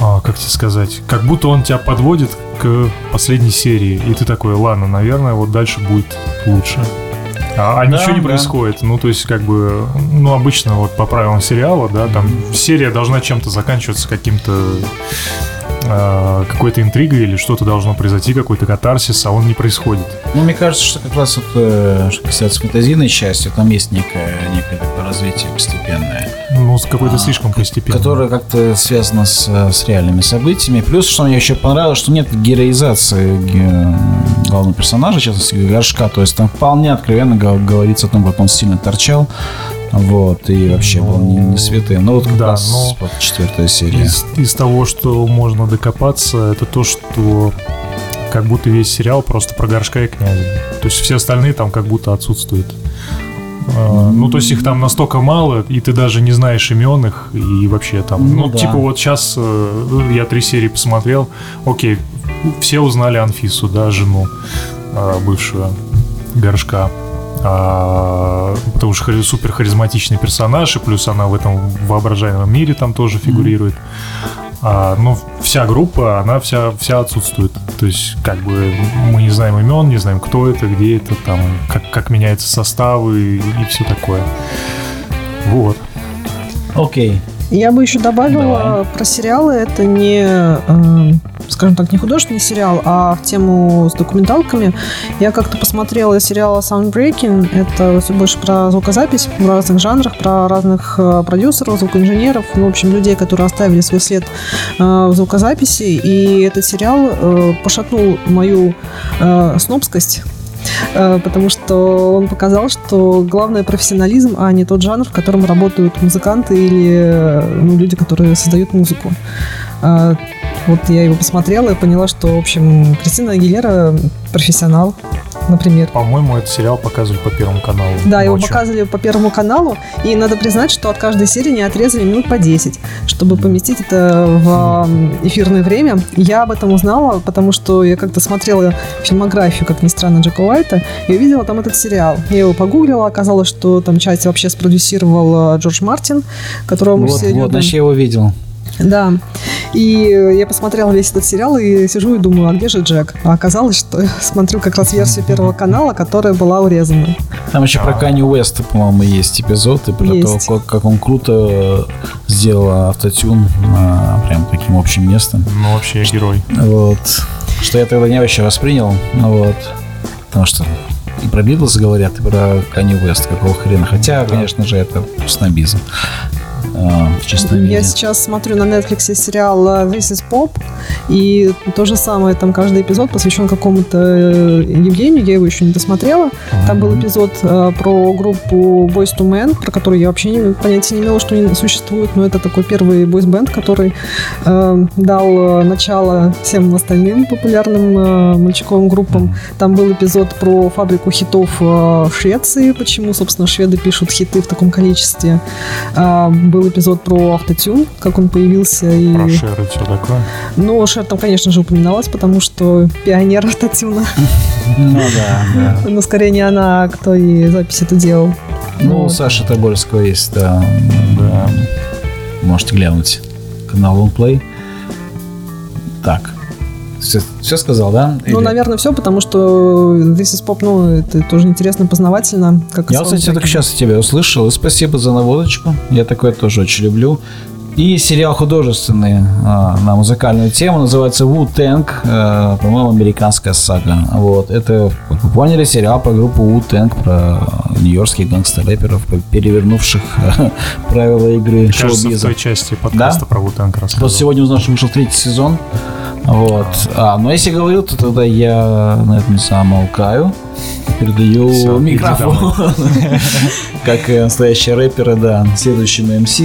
А, как тебе сказать? Как будто он тебя подводит к последней серии. И ты такой, ладно, наверное, вот дальше будет лучше. А, а да, ничего не да. происходит. Ну, то есть, как бы, ну, обычно вот по правилам сериала, да, там серия должна чем-то заканчиваться каким-то э, какой-то интригой или что-то должно произойти, какой-то катарсис, а он не происходит. Ну, мне кажется, что как раз вот, э, что касается фантазийной части, там есть некое, некое такое развитие постепенное. Ну, какое-то а, слишком постепенное. Которое как-то связано с, с реальными событиями. Плюс, что мне еще понравилось, что нет героизации главного персонажа, сейчас горшка, то есть там вполне откровенно говорится о том, как он сильно торчал, Вот, и вообще был не, не святым. Ну, вот как да, раз но вот четвертая серия. Из, из того, что можно докопаться, это то, что как будто весь сериал просто про горшка и князя. То есть все остальные там как будто отсутствуют. А, ну, то есть их там настолько мало, и ты даже не знаешь имен их, и вообще там... Ну, ну да. типа вот сейчас э, я три серии посмотрел, окей, все узнали Анфису, да, жену э, бывшего горшка. А, потому что супер харизматичный персонаж, и плюс она в этом воображаемом мире там тоже фигурирует. А, но ну, вся группа, она вся, вся отсутствует. То есть, как бы мы не знаем имен, не знаем, кто это, где это, там, как, как меняются составы и, и все такое. Вот. Окей. Okay. Я бы еще добавила Давай. про сериалы. Это не, э, скажем так, не художественный сериал, а в тему с документалками. Я как-то посмотрела сериал Soundbreaking. Это все больше про звукозапись в разных жанрах, про разных э, продюсеров, звукоинженеров, ну, в общем, людей, которые оставили свой след э, в звукозаписи. И этот сериал пошатнул мою снобскость Э, потому что он показал, что главное профессионализм, а не тот жанр, в котором работают музыканты или э, ну, люди, которые создают музыку. Э, вот я его посмотрела и поняла, что, в общем, Кристина Агилера профессионал например. По-моему, этот сериал показывали по Первому каналу. Да, ночью. его показывали по Первому каналу, и надо признать, что от каждой серии не отрезали минут по 10, чтобы поместить это в эфирное время. Я об этом узнала, потому что я как-то смотрела фильмографию, как ни странно, Джека Уайта, и увидела там этот сериал. Я его погуглила, оказалось, что там часть вообще спродюсировал э, Джордж Мартин, которого мы вот, все вот, любим. Вот, значит, я его видел. Да. И я посмотрела весь этот сериал и сижу и думаю, а где же Джек? А оказалось, что смотрю как раз версию Первого канала, которая была урезана. Там еще про Канни Уэста, по-моему, есть эпизод, и про есть. то, как, как он круто сделал автотюн а, прям таким общим местом. Ну, вообще герой. Вот. Что я тогда не вообще воспринял. Вот. Потому что и про Битлз говорят, и про Канни Уэст, какого хрена. Хотя, конечно же, это снобизм в чистом виде. Я сейчас смотрю на Netflix сериал э, This is Pop, и то же самое, там каждый эпизод посвящен какому-то э, Евгению, я его еще не досмотрела. Там был эпизод э, про группу Boys to Men, про которую я вообще не, понятия не имела, что они существуют, но это такой первый бойс-бенд, который э, дал начало всем остальным популярным э, мальчиковым группам. Там был эпизод про фабрику хитов э, в Швеции, почему, собственно, шведы пишут хиты в таком количестве. Э, был эпизод про автотюн, как он появился. И... Про Шер и все такое. Ну, Шер там, конечно же, упоминалась, потому что пионер автотюна. Ну да, да. Но скорее не она, а кто и запись это делал. Ну, у Саши Тобольского есть, да. Можете глянуть канал OnPlay. Так, все, все сказал, да? Или... Ну, наверное, все, потому что This is Pop, ну, это тоже интересно, познавательно. Как Я, кстати, только сейчас тебя услышал, и спасибо за наводочку. Я такое тоже очень люблю. И сериал художественный а, на музыкальную тему называется Wu Tang, а, по-моему, американская сага. Вот. Это, как вы поняли, сериал про группу Wu Tang, про нью-йоркских гангстер-рэперов, перевернувших правила игры шоу-биза. в той части подкаста да? про Wu Tang рассказывал. Вот сегодня узнал, что вышел третий сезон. Вот. А, но если говорил, то тогда я на этом замолкаю. Передаю Все, микрофон. Как настоящие рэперы, да, следующему МС.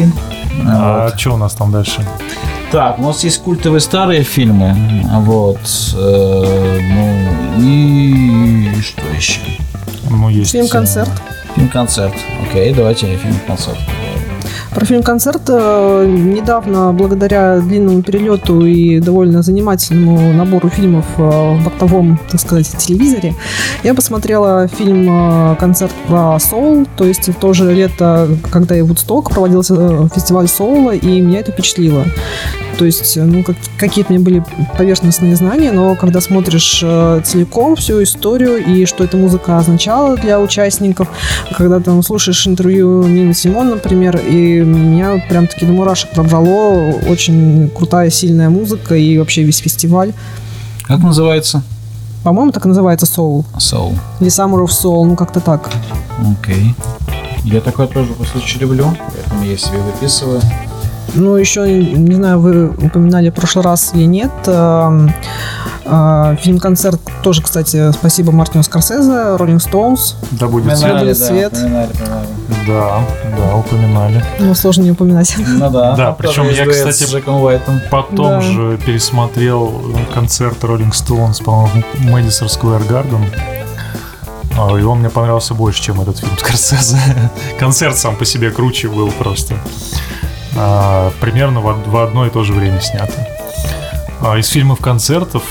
А вот. что у нас там дальше? Так, у нас есть культовые старые фильмы. Вот. Э, ну и что еще? Ну, есть. Фильм-концерт. Фильм-концерт. Окей, давайте фильм-концерт. Про фильм-концерт э, недавно, благодаря длинному перелету и довольно занимательному набору фильмов э, в бортовом, так сказать, телевизоре, я посмотрела фильм э, «Концерт про соул», то есть в то же лето, когда и Вудсток проводился фестиваль соула, и меня это впечатлило. То есть, ну, как, какие-то у меня были поверхностные знания, но когда смотришь э, целиком всю историю и что эта музыка означала для участников, когда там слушаешь интервью Нины Симон, например, и меня прям таки до мурашек пробрало. Очень крутая, сильная музыка и вообще весь фестиваль. Как называется? По-моему, так называется Soul. Soul. Или Summer of Soul, ну как-то так. Окей. Okay. Я такое тоже по случаю люблю, поэтому я себе выписываю. Ну, еще, не знаю, вы упоминали в прошлый раз или нет, эм, А, фильм-концерт тоже, кстати, спасибо Мартину Скорсезе, Роллинг Стоунс. Да будет свет. да, упоминали, упоминали. Да, да, упоминали. Ну, сложно не упоминать. Ну да. Да, причем я, кстати, с Джеком Уайтом. Потом Да. же пересмотрел концерт Rolling Stones, по-моему, в Мэдисон Square Garden. А, И он мне понравился больше, чем этот фильм Скорсезе. Концерт сам по себе круче был просто. А, Примерно в в одно и то же время снято. А Из фильмов концертов,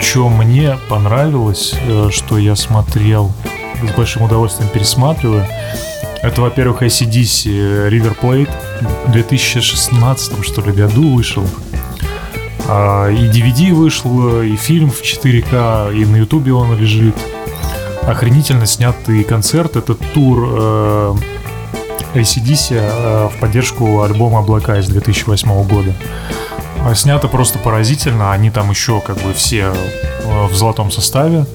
что мне понравилось, э, что я смотрел с большим удовольствием пересматриваю, это, во-первых, ACDC River Plate в 2016 что ли году вышел. А, И DVD вышел, и фильм в 4К, и на Ютубе он лежит. Охренительно снятый концерт. Это тур э, ACDC э, в поддержку альбома «Облака» из 2008 года. А Снято просто поразительно. Они там еще как бы все э, в золотом составе.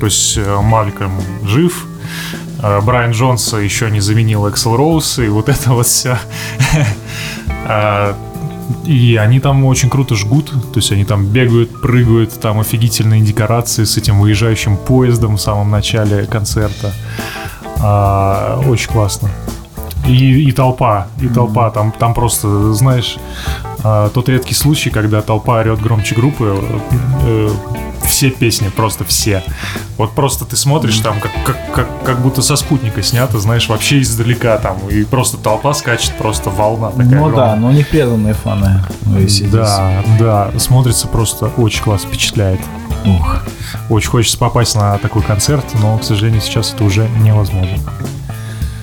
То есть э, Малькольм жив, Брайан Джонса еще не заменил Эксел Роуз, и вот это вот все. И они там очень круто жгут, то есть они там бегают, прыгают, там офигительные декорации с этим выезжающим поездом в самом начале концерта. А, очень классно. И, и толпа, и толпа, там, там просто, знаешь, а, тот редкий случай, когда толпа орет громче группы, э, все песни, просто все. Вот просто ты смотришь там, как, как, как, как будто со спутника снято, знаешь, вообще издалека там, и просто толпа скачет, просто волна такая Ну огромная. да, но них преданные фаны. Да, да, смотрится просто очень классно, впечатляет. Ух. Очень хочется попасть на такой концерт, но, к сожалению, сейчас это уже невозможно.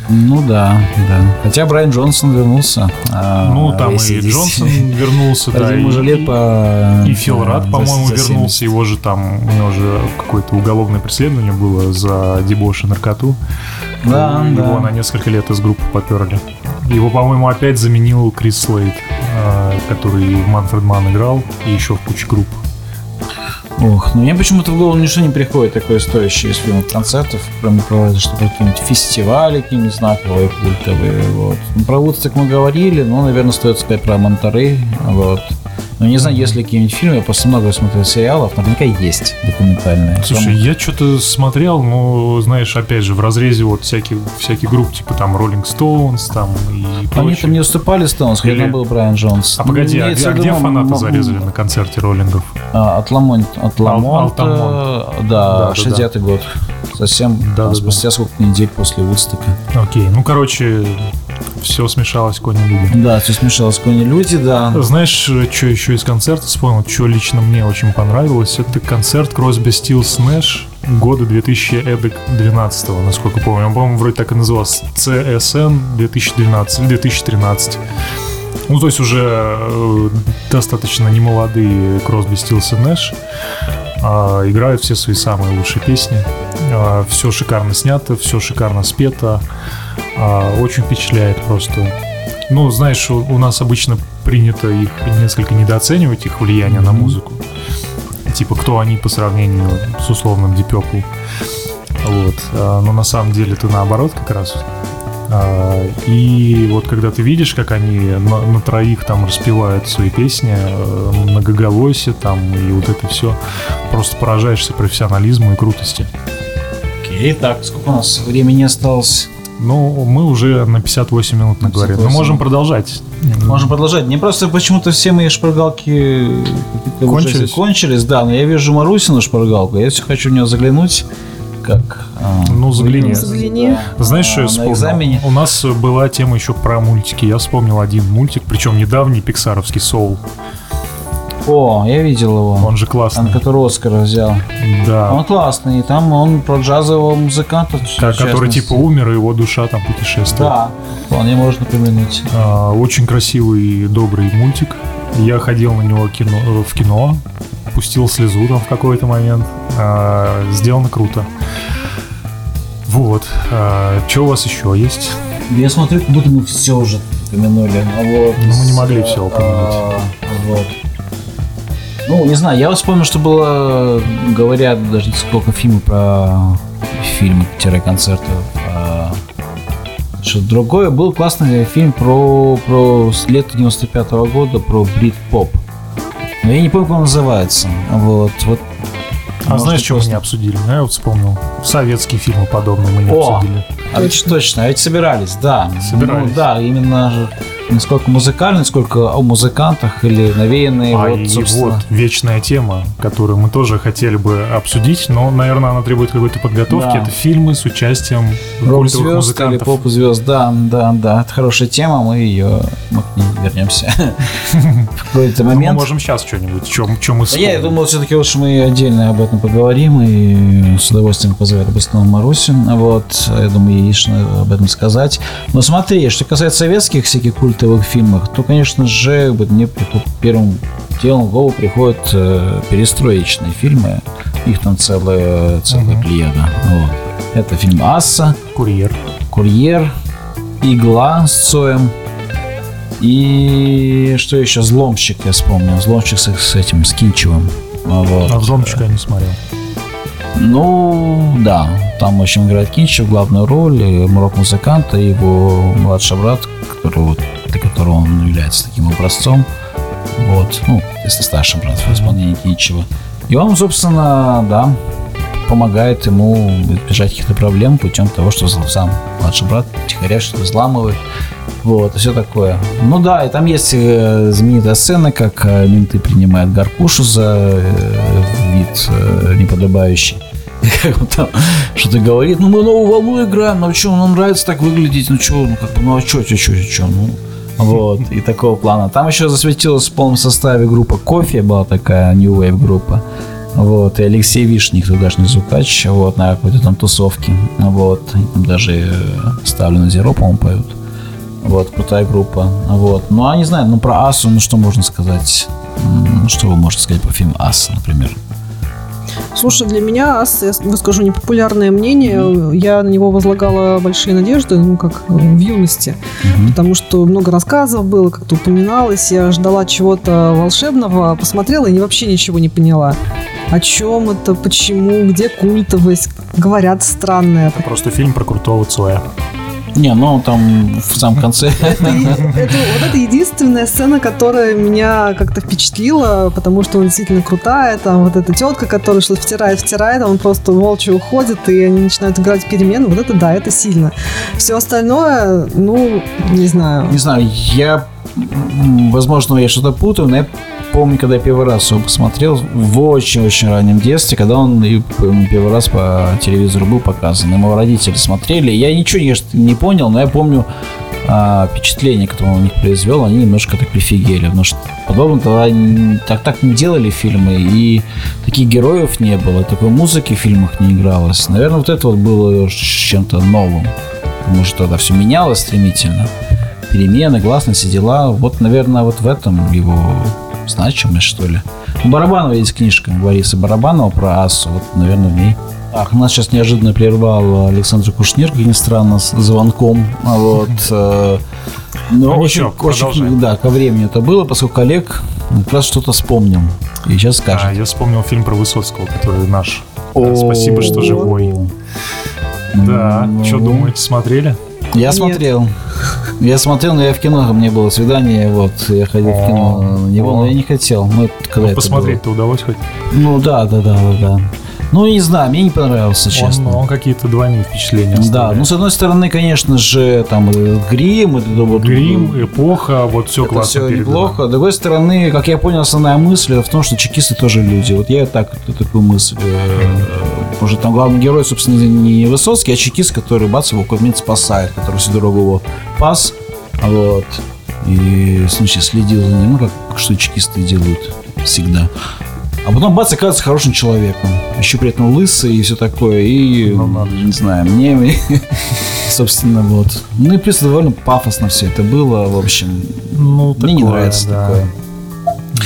Ну да, да. Хотя Брайан Джонсон вернулся. а, ну, там и. Джонсон вернулся, да, Ему лет по... и Фил Рад, по-моему, за 70. вернулся. Его же там, у него же какое-то уголовное преследование было за дебош и наркоту. Да, Его на несколько лет из группы поперли. Его, по-моему, опять заменил Крис Слейд, э, который в Манфред Ман играл, и еще в куче групп. Ох, ну мне почему-то в голову ничего не приходит такое стоящее из фильмов концертов, кроме того, что какие-нибудь фестивали, какие-нибудь знаковые, культовые, вот. Ну, про Вудсток мы говорили, но, наверное, стоит сказать про Монтерей, вот. Ну, не знаю, есть ли какие-нибудь фильмы, я просто много смотрел сериалов, наверняка есть документальные. Слушай, я что-то смотрел, но, знаешь, опять же, в разрезе вот всяких, всяких групп, типа там Rolling Stones, там и Они там не уступали хотя Или- там был Брайан Джонс. А погоди, Ну, а где, а где виду, фанаты м- зарезали на концерте роллингов? А, От Ламонт, от Ламонта, Алтамонт. да, Да, да, 60-й год. Совсем Да, а, да, спустя сколько недель после Вудстока. Окей, ну, короче, все смешалось, кони люди. Да, все смешалось, кони люди, да. Знаешь, что еще из концерта вспомнил, что лично мне очень понравилось? Это концерт Кросби Стилс Нэш года 2012, насколько помню. Он, по-моему, вроде так и назывался. CSN 2012 или 2013. Ну, то есть уже э, достаточно немолодые Кросби Стилс и Нэш. А, играют все свои самые лучшие песни. все шикарно снято, все шикарно спето. А, очень впечатляет просто. Ну, знаешь, у, нас обычно принято их несколько недооценивать, их влияние на музыку. Типа, кто они по сравнению с условным Deep Purple. Вот. А, но на самом деле это наоборот как раз. А, и вот когда ты видишь, как они на, на троих там распевают свои песни, э, многоголосие там и вот это все, просто поражаешься профессионализму и крутости. Окей, так, сколько у нас времени осталось? Ну, мы уже на 58 минут наговорили. Но 58. можем продолжать. Можем продолжать. Мне просто почему-то все мои шпаргалки Кончились? кончились, да, но я вижу Марусину шпаргалку, я все хочу в нее заглянуть. Как? а, Ну, загляни. выглядит, Загляни. да, Знаешь, что я а, вспомнил? Экзамене. У нас была тема еще про мультики. Я вспомнил один мультик, причем недавний, пиксаровский «Соул». О, я видел его. Он же Он, классный. который Оскар взял. Да. Он классный, и там он про джазового музыканта. Ка- который типа умер, и его душа там путешествует. Да, вполне можно помянуть. А, Очень красивый и добрый мультик. Я ходил на него кино, э, в кино, пустил слезу там в какой-то момент. А, Сделано круто. Вот. Что у вас еще есть? Я смотрю, как будто мы все уже упомянули. А вот, Ну, мы не могли э, всё упомянуть. а, вот. Ну, не знаю, я вспомнил, что было, говорят, даже сколько фильмов про фильмы-концерты. Что другое, был классный фильм про, про с лета 95 года, про брит-поп. Но я не помню, как он называется. Вот, вот а знаешь, что мы не обсудили? Ну, я вот вспомнил. Советские фильмы подобные мы не О, обсудили. А точно, точно, а ведь собирались, да. Собирались. Ну, да, именно не сколько музыкальный, сколько о музыкантах или навеянные. А вот, и собственно... вот вечная тема, которую мы тоже хотели бы обсудить, но, наверное, она требует какой-то подготовки. Да. Это фильмы с участием рок-звезд музыкантов. или поп-звезд. Да, да, да. Это хорошая тема, мы ее мы к ней вернемся в какой-то момент. Мы можем сейчас что-нибудь, что мы Я думал, все-таки уж мы отдельно об этом поговорим и с удовольствием позовет об основном Марусю. Вот, я думаю, ей об этом сказать. Но смотри, что касается советских всяких культов, культовых фильмах, то, конечно же, вот мне первым делом в голову приходят э, перестроечные фильмы. Их там целая, целая угу. плеяда. Вот. Это фильм «Асса». «Курьер». «Курьер». «Игла» с Цоем. И что еще? «Взломщик» я вспомнил. «Взломщик» с, с этим, с Кинчевым. Вот. А «Взломщика» я не смотрел. Ну, да. Там, в общем, играет Кинчев главную роль, рок-музыкант и его младший брат, который вот для которого он является таким образцом. Вот, ну, если старшим брат в исполнении Кинчева. И он, собственно, да, помогает ему избежать каких-то проблем путем того, что сам младший брат тихоря что-то взламывает. Вот, и все такое. Ну да, и там есть э, знаменитая сцена, как э, менты принимают Гаркушу за э, вид неподобающий. Как он там что-то говорит, ну мы новую волну играем, ну что, нам нравится так выглядеть, ну что, ну как бы, ну а что, что, что, что, ну вот, и такого плана. Там еще засветилась в полном составе группа Кофе, была такая New Wave группа. Вот, и Алексей Вишник, тудашний звукач, вот, на какой-то там тусовке. Вот, даже э, ставлю на Зеро, по-моему, поют. Вот, крутая группа. Вот. Ну, а не знаю, ну про Асу, ну что можно сказать? Что вы можете сказать по фильму Аса, например? Слушай, для меня ас, я выскажу непопулярное мнение, я на него возлагала большие надежды, ну, как в юности, потому что много рассказов было, как-то упоминалось, я ждала чего-то волшебного, посмотрела и вообще ничего не поняла. О чем это, почему, где культовость, говорят странное. Просто фильм про крутого Цоя. Не, ну там в самом конце. Это, это, вот это единственная сцена, которая меня как-то впечатлила, потому что она действительно крутая. Там вот эта тетка, которая что-то втирает, втирает, а он просто молча уходит, и они начинают играть перемены. Вот это да, это сильно. Все остальное, ну, не знаю. Не знаю, я возможно, я что-то путаю, но я помню, когда я первый раз его посмотрел в очень-очень раннем детстве, когда он первый раз по телевизору был показан. Ему родители смотрели. Я ничего не, не понял, но я помню а, впечатление, которое он у них произвел, они немножко так прифигели. Потому что подобно тогда так, так не делали фильмы, и таких героев не было, такой музыки в фильмах не игралось. Наверное, вот это вот было чем-то новым. Потому что тогда все менялось стремительно. Перемены, гласности, дела. Вот, наверное, вот в этом его значимость, что ли. У Барабанова есть книжка Бориса Барабанова про Асу. Вот, наверное, в ней. Ах, нас сейчас неожиданно прервал Александр Кушнир, как ни странно, с звонком. А вот. Э, но ну, очень, ничего, очень да, ко времени это было, поскольку Олег как раз что-то вспомнил. И сейчас скажет. А, я вспомнил фильм про Высоцкого, который наш. Спасибо, что живой. Да, что думаете, смотрели? Я Нет. смотрел. Я смотрел, но я в кино, мне было свидание, вот, я ходил в кино на него, но я не хотел. Ну, когда ну, посмотреть-то удалось хоть? Ну, да, да, да, да, да. Ну, не знаю, мне не понравился, честно. Он, он какие-то двойные впечатления оставляет. Да, ну, с одной стороны, конечно же, там грим, это вот, грим, эпоха, вот все это классно все передано. неплохо. С другой стороны, как я понял, основная мысль в том, что чекисты тоже люди. Вот я так, такую мысль. Может, там главный герой, собственно, не Высоцкий, а чекист, который бац, его какой спасает, который всю дорогу его пас. Вот. И, в смысле, следил за ним, ну, как что чекисты делают всегда. А потом бац, оказывается хорошим человеком. Еще при этом лысый и все такое. И, ну, не знаю, мне, собственно, вот. Ну и плюс довольно пафосно все это было, в общем. Ну, мне такое, не нравится да. такое.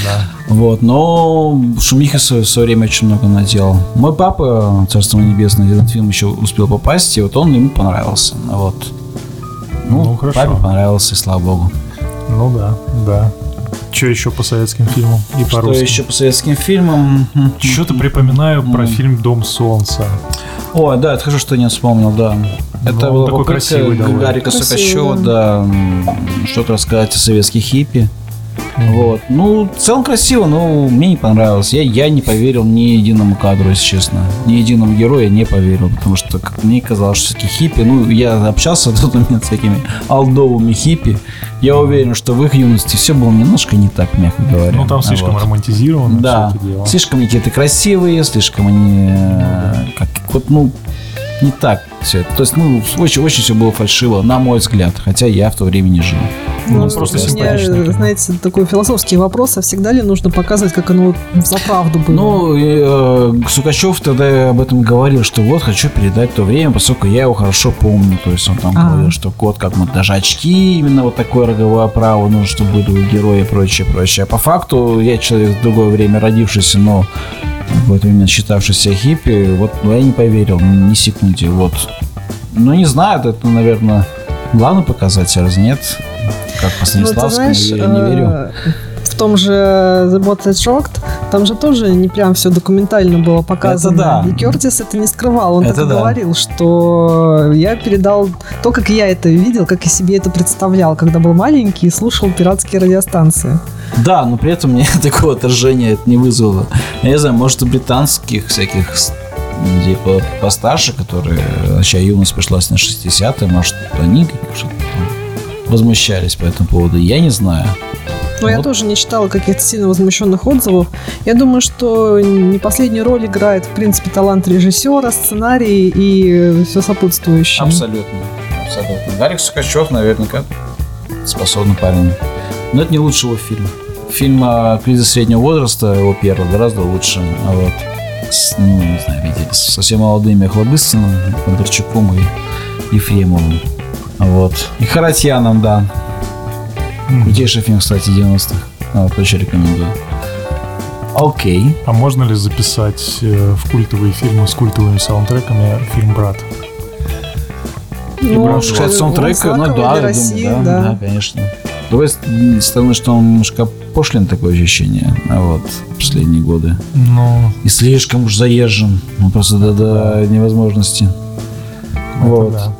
Да. Вот, но шумиха в свое, в свое время очень много наделал. Мой папа, Царство Небесное, этот фильм еще успел попасть, и вот он ему понравился. Вот. Ну, ну хорошо. папе понравился, и слава богу. Ну да, да. Что еще по советским фильмам и по Что русским? еще по советским фильмам? Что-то припоминаю про фильм «Дом солнца». О, да, это хорошо, что не вспомнил, да. Это ну, было такой красивый Гарика Сокачева, да, что-то рассказать о советских хиппи. Вот. Ну, в целом красиво, но мне не понравилось. Я, я не поверил ни единому кадру, если честно. Ни единому герою я не поверил, потому что как мне казалось, что все-таки хиппи, ну, я общался в тот момент с такими алдовыми хиппи. Я уверен, что в их юности все было немножко не так, мягко говоря. Ну, там слишком вот. романтизировано. Да, слишком какие-то красивые, слишком они, э, как, вот, ну, не так все это. То есть, ну, очень, очень все было фальшиво, на мой взгляд, хотя я в то время не жил. Ну, ну просто симпатично. знаете, такой философский вопрос, а всегда ли нужно показывать, как оно за правду было? Ну, и, э, Сукачев тогда об этом говорил, что вот хочу передать то время, поскольку я его хорошо помню. То есть он там А-а-а. говорил, что код как мы даже очки, именно вот такое роговое оправа нужно, чтобы были у героя и прочее, прочее. А по факту я человек в другое время родившийся, но в этот момент считавшийся хиппи, вот ну, я не поверил ни секунде. Вот. Ну, не знаю, это, наверное, главный показатель, раз нет. Как по Станиславскому, ну, знаешь, я не верю. Э, в том же The Bot That Rocked, там же тоже не прям все документально было показано. Это да. И Кертис это не скрывал. Он это так да. говорил, что я передал то, как я это видел, как я себе это представлял, когда был маленький и слушал пиратские радиостанции. Да, но при этом мне такого отражения это не вызвало. Я не знаю, может, у британских всяких типа постарше, которые вообще юность пришлась на 60-е, может, они что-то возмущались по этому поводу, я не знаю. Но вот. я тоже не читала каких-то сильно возмущенных отзывов. Я думаю, что не последнюю роль играет, в принципе, талант режиссера, сценарий и все сопутствующее. Абсолютно. Абсолютно. Гарик Сукачев наверняка способный парень. Но это не лучший его фильм. Фильм «Кризис среднего возраста», его первый, гораздо лучше. А вот с, ну, не знаю, видели, с совсем молодыми Охлобыстиным, Бондарчуком и Ефремовым. Вот. И Харатьяном, да. Крутейший фильм, кстати, 90-х. А, вот, очень рекомендую. Окей. А можно ли записать э, в культовые фильмы с культовыми саундтреками фильм «Брат»? Ну, брат, кстати, саундтрек, ну да, я России, думаю, да, да, да, конечно. С другой стороны, что он немножко пошлин такое ощущение, а вот, последние годы. Ну. И слишком уж заезжен, ну просто до, до невозможности. Это вот. Да.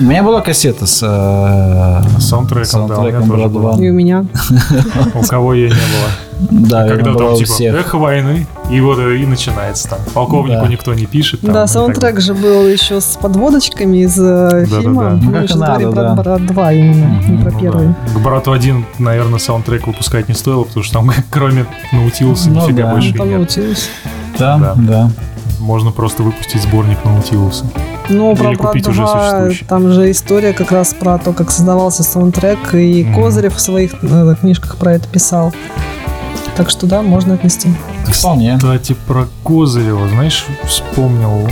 У меня была кассета с э, саундтреком, саундтреком да, у меня тоже была. И у меня. У кого ее не было. Да, когда там типа эхо войны, и вот и начинается там. Полковнику никто не пишет. Да, саундтрек же был еще с подводочками из э, фильма. Мы ну, же говорим про брат 2 именно, не про первый. К брату один, наверное, саундтрек выпускать не стоило, потому что там кроме Наутилуса ну нифига больше нет. Да, да. Можно просто выпустить сборник Наутилуса. Ну, про купить уже существующий. Там же история как раз про то, как создавался саундтрек, и mm. Козырев в своих э, книжках про это писал. Так что да, можно отнести. Вполне. Кстати, про Козырева, знаешь, вспомнил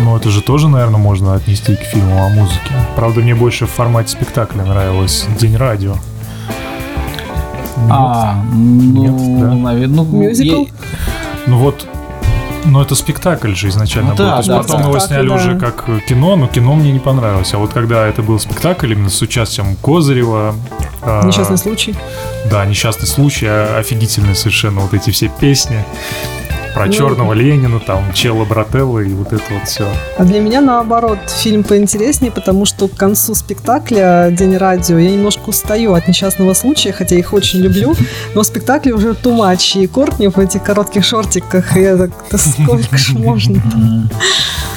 ну, это же тоже, наверное, можно отнести к фильму о музыке. Правда, мне больше в формате спектакля нравилось «День радио». Нет? А, ну, Нет, да? наверное, ну, Мюзикл? Ну вот но это спектакль же изначально ну, был. Да, То есть да, потом его сняли да. уже как кино, но кино мне не понравилось. А вот когда это был спектакль именно с участием Козырева... А, несчастный а, случай. Да, несчастный случай, офигительные совершенно вот эти все песни про ну, черного Ленина, там, Чела Брателла и вот это вот все. А для меня, наоборот, фильм поинтереснее, потому что к концу спектакля «День радио» я немножко устаю от несчастного случая, хотя их очень люблю, но спектакль уже тумач, и Кортни в этих коротких шортиках, и я так, да сколько ж можно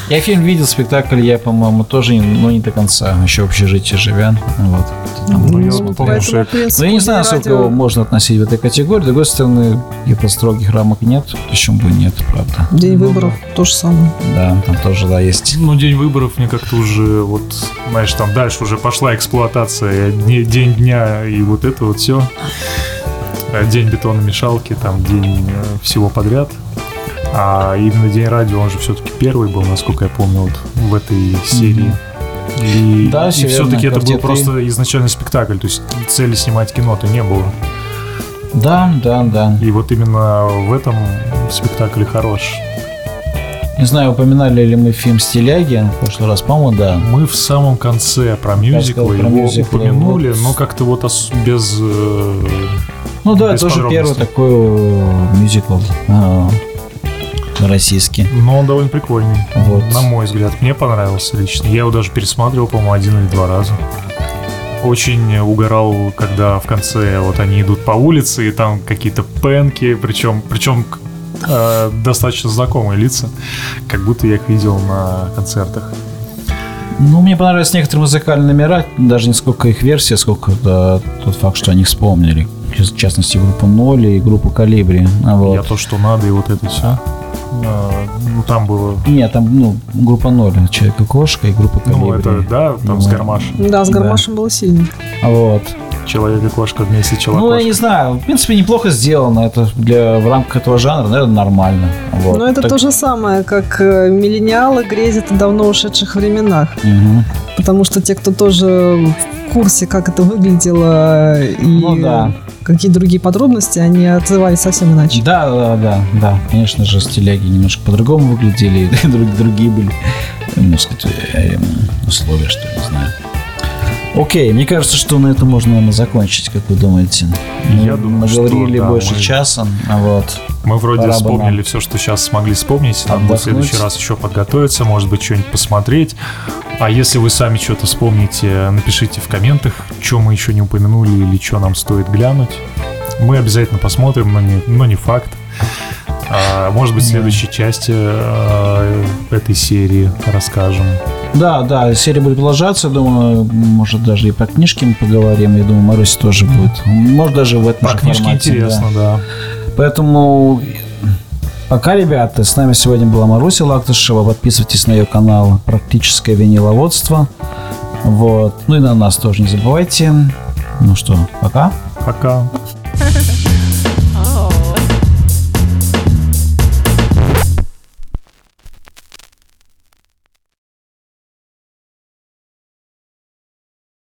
Я фильм видел, спектакль я, по-моему, тоже, но не до конца, еще в общежитии живя. Вот. ну, я вот помню, что... Ну, я не знаю, насколько его можно относить в этой категории. С другой стороны, каких-то строгих рамок нет, почему бы нет, правда. День ну, выборов да. то же самое. Да, там тоже, да, есть. Ну, день выборов мне как-то уже, вот, знаешь, там дальше уже пошла эксплуатация, день дня и вот это вот все. День бетономешалки, там день э, всего подряд. А именно День радио, он же все-таки первый был, насколько я помню, вот в этой серии. И, да, и все-таки это был просто изначальный спектакль, то есть цели снимать кино-то не было. Да, да, да. И вот именно в этом спектакле хорош. Не знаю, упоминали ли мы фильм «Стиляги» в прошлый раз, по-моему, да. Мы в самом конце про мюзикл его мюзиклы, упомянули, вот. но как-то вот без э, Ну да, без тоже первый такой э, мюзикл а, российский. Но он довольно прикольный, вот. на мой взгляд. Мне понравился лично. Я его даже пересматривал, по-моему, один или два раза. Очень угорал, когда в конце вот они идут по улице, и там какие-то пенки, причем, причем э, достаточно знакомые лица, как будто я их видел на концертах. Ну, мне понравились некоторые музыкальные номера, даже не сколько их версия, сколько да, тот факт, что они вспомнили. В частности, группу Ноль и группу Калибри. Вот. Я то, что надо, и вот это все. А, ну, там было... Нет, там, ну, группа Ноль, Человек-кошка и группа Калибри. Ну, это, да, там ну, с Гармашем. Да, с Гармашем да. было сильно. Вот. Человек и кошка вместе человек. Ну, я не знаю. В принципе, неплохо сделано. Это для в рамках этого жанра, наверное, нормально. Вот. Но это так... то же самое, как э, миллениалы грезят о давно ушедших временах. Угу. Потому что те, кто тоже в курсе, как это выглядело и ну, да. Какие другие подробности, они отзывались совсем иначе. Да, да, да, да. Конечно же, стиляги немножко по-другому выглядели, другие были, ну, сказать, э, условия, что ли, не знаю. Окей, мне кажется, что на этом можно, наверное, закончить, как вы думаете? Я мы, думаю, мы говорили что, больше да, мы... часа, а вот. Мы вроде Пора вспомнили нам... все, что сейчас смогли вспомнить. Надо будет в следующий раз еще подготовиться, может быть, что-нибудь посмотреть. А если вы сами что-то вспомните, напишите в комментах, что мы еще не упомянули или что нам стоит глянуть. Мы обязательно посмотрим, но не, но не факт. А, может быть, в следующей части а, этой серии расскажем. Да, да, серия будет продолжаться. Думаю, может, даже и про книжки мы поговорим. Я думаю, Маруси тоже будет. Может, даже в этом Про книжки формате, интересно, да. да. Поэтому Пока, ребята, с нами сегодня была Маруся Лактышева. Подписывайтесь на ее канал «Практическое виниловодство». Вот. Ну и на нас тоже не забывайте. Ну что, пока. Пока.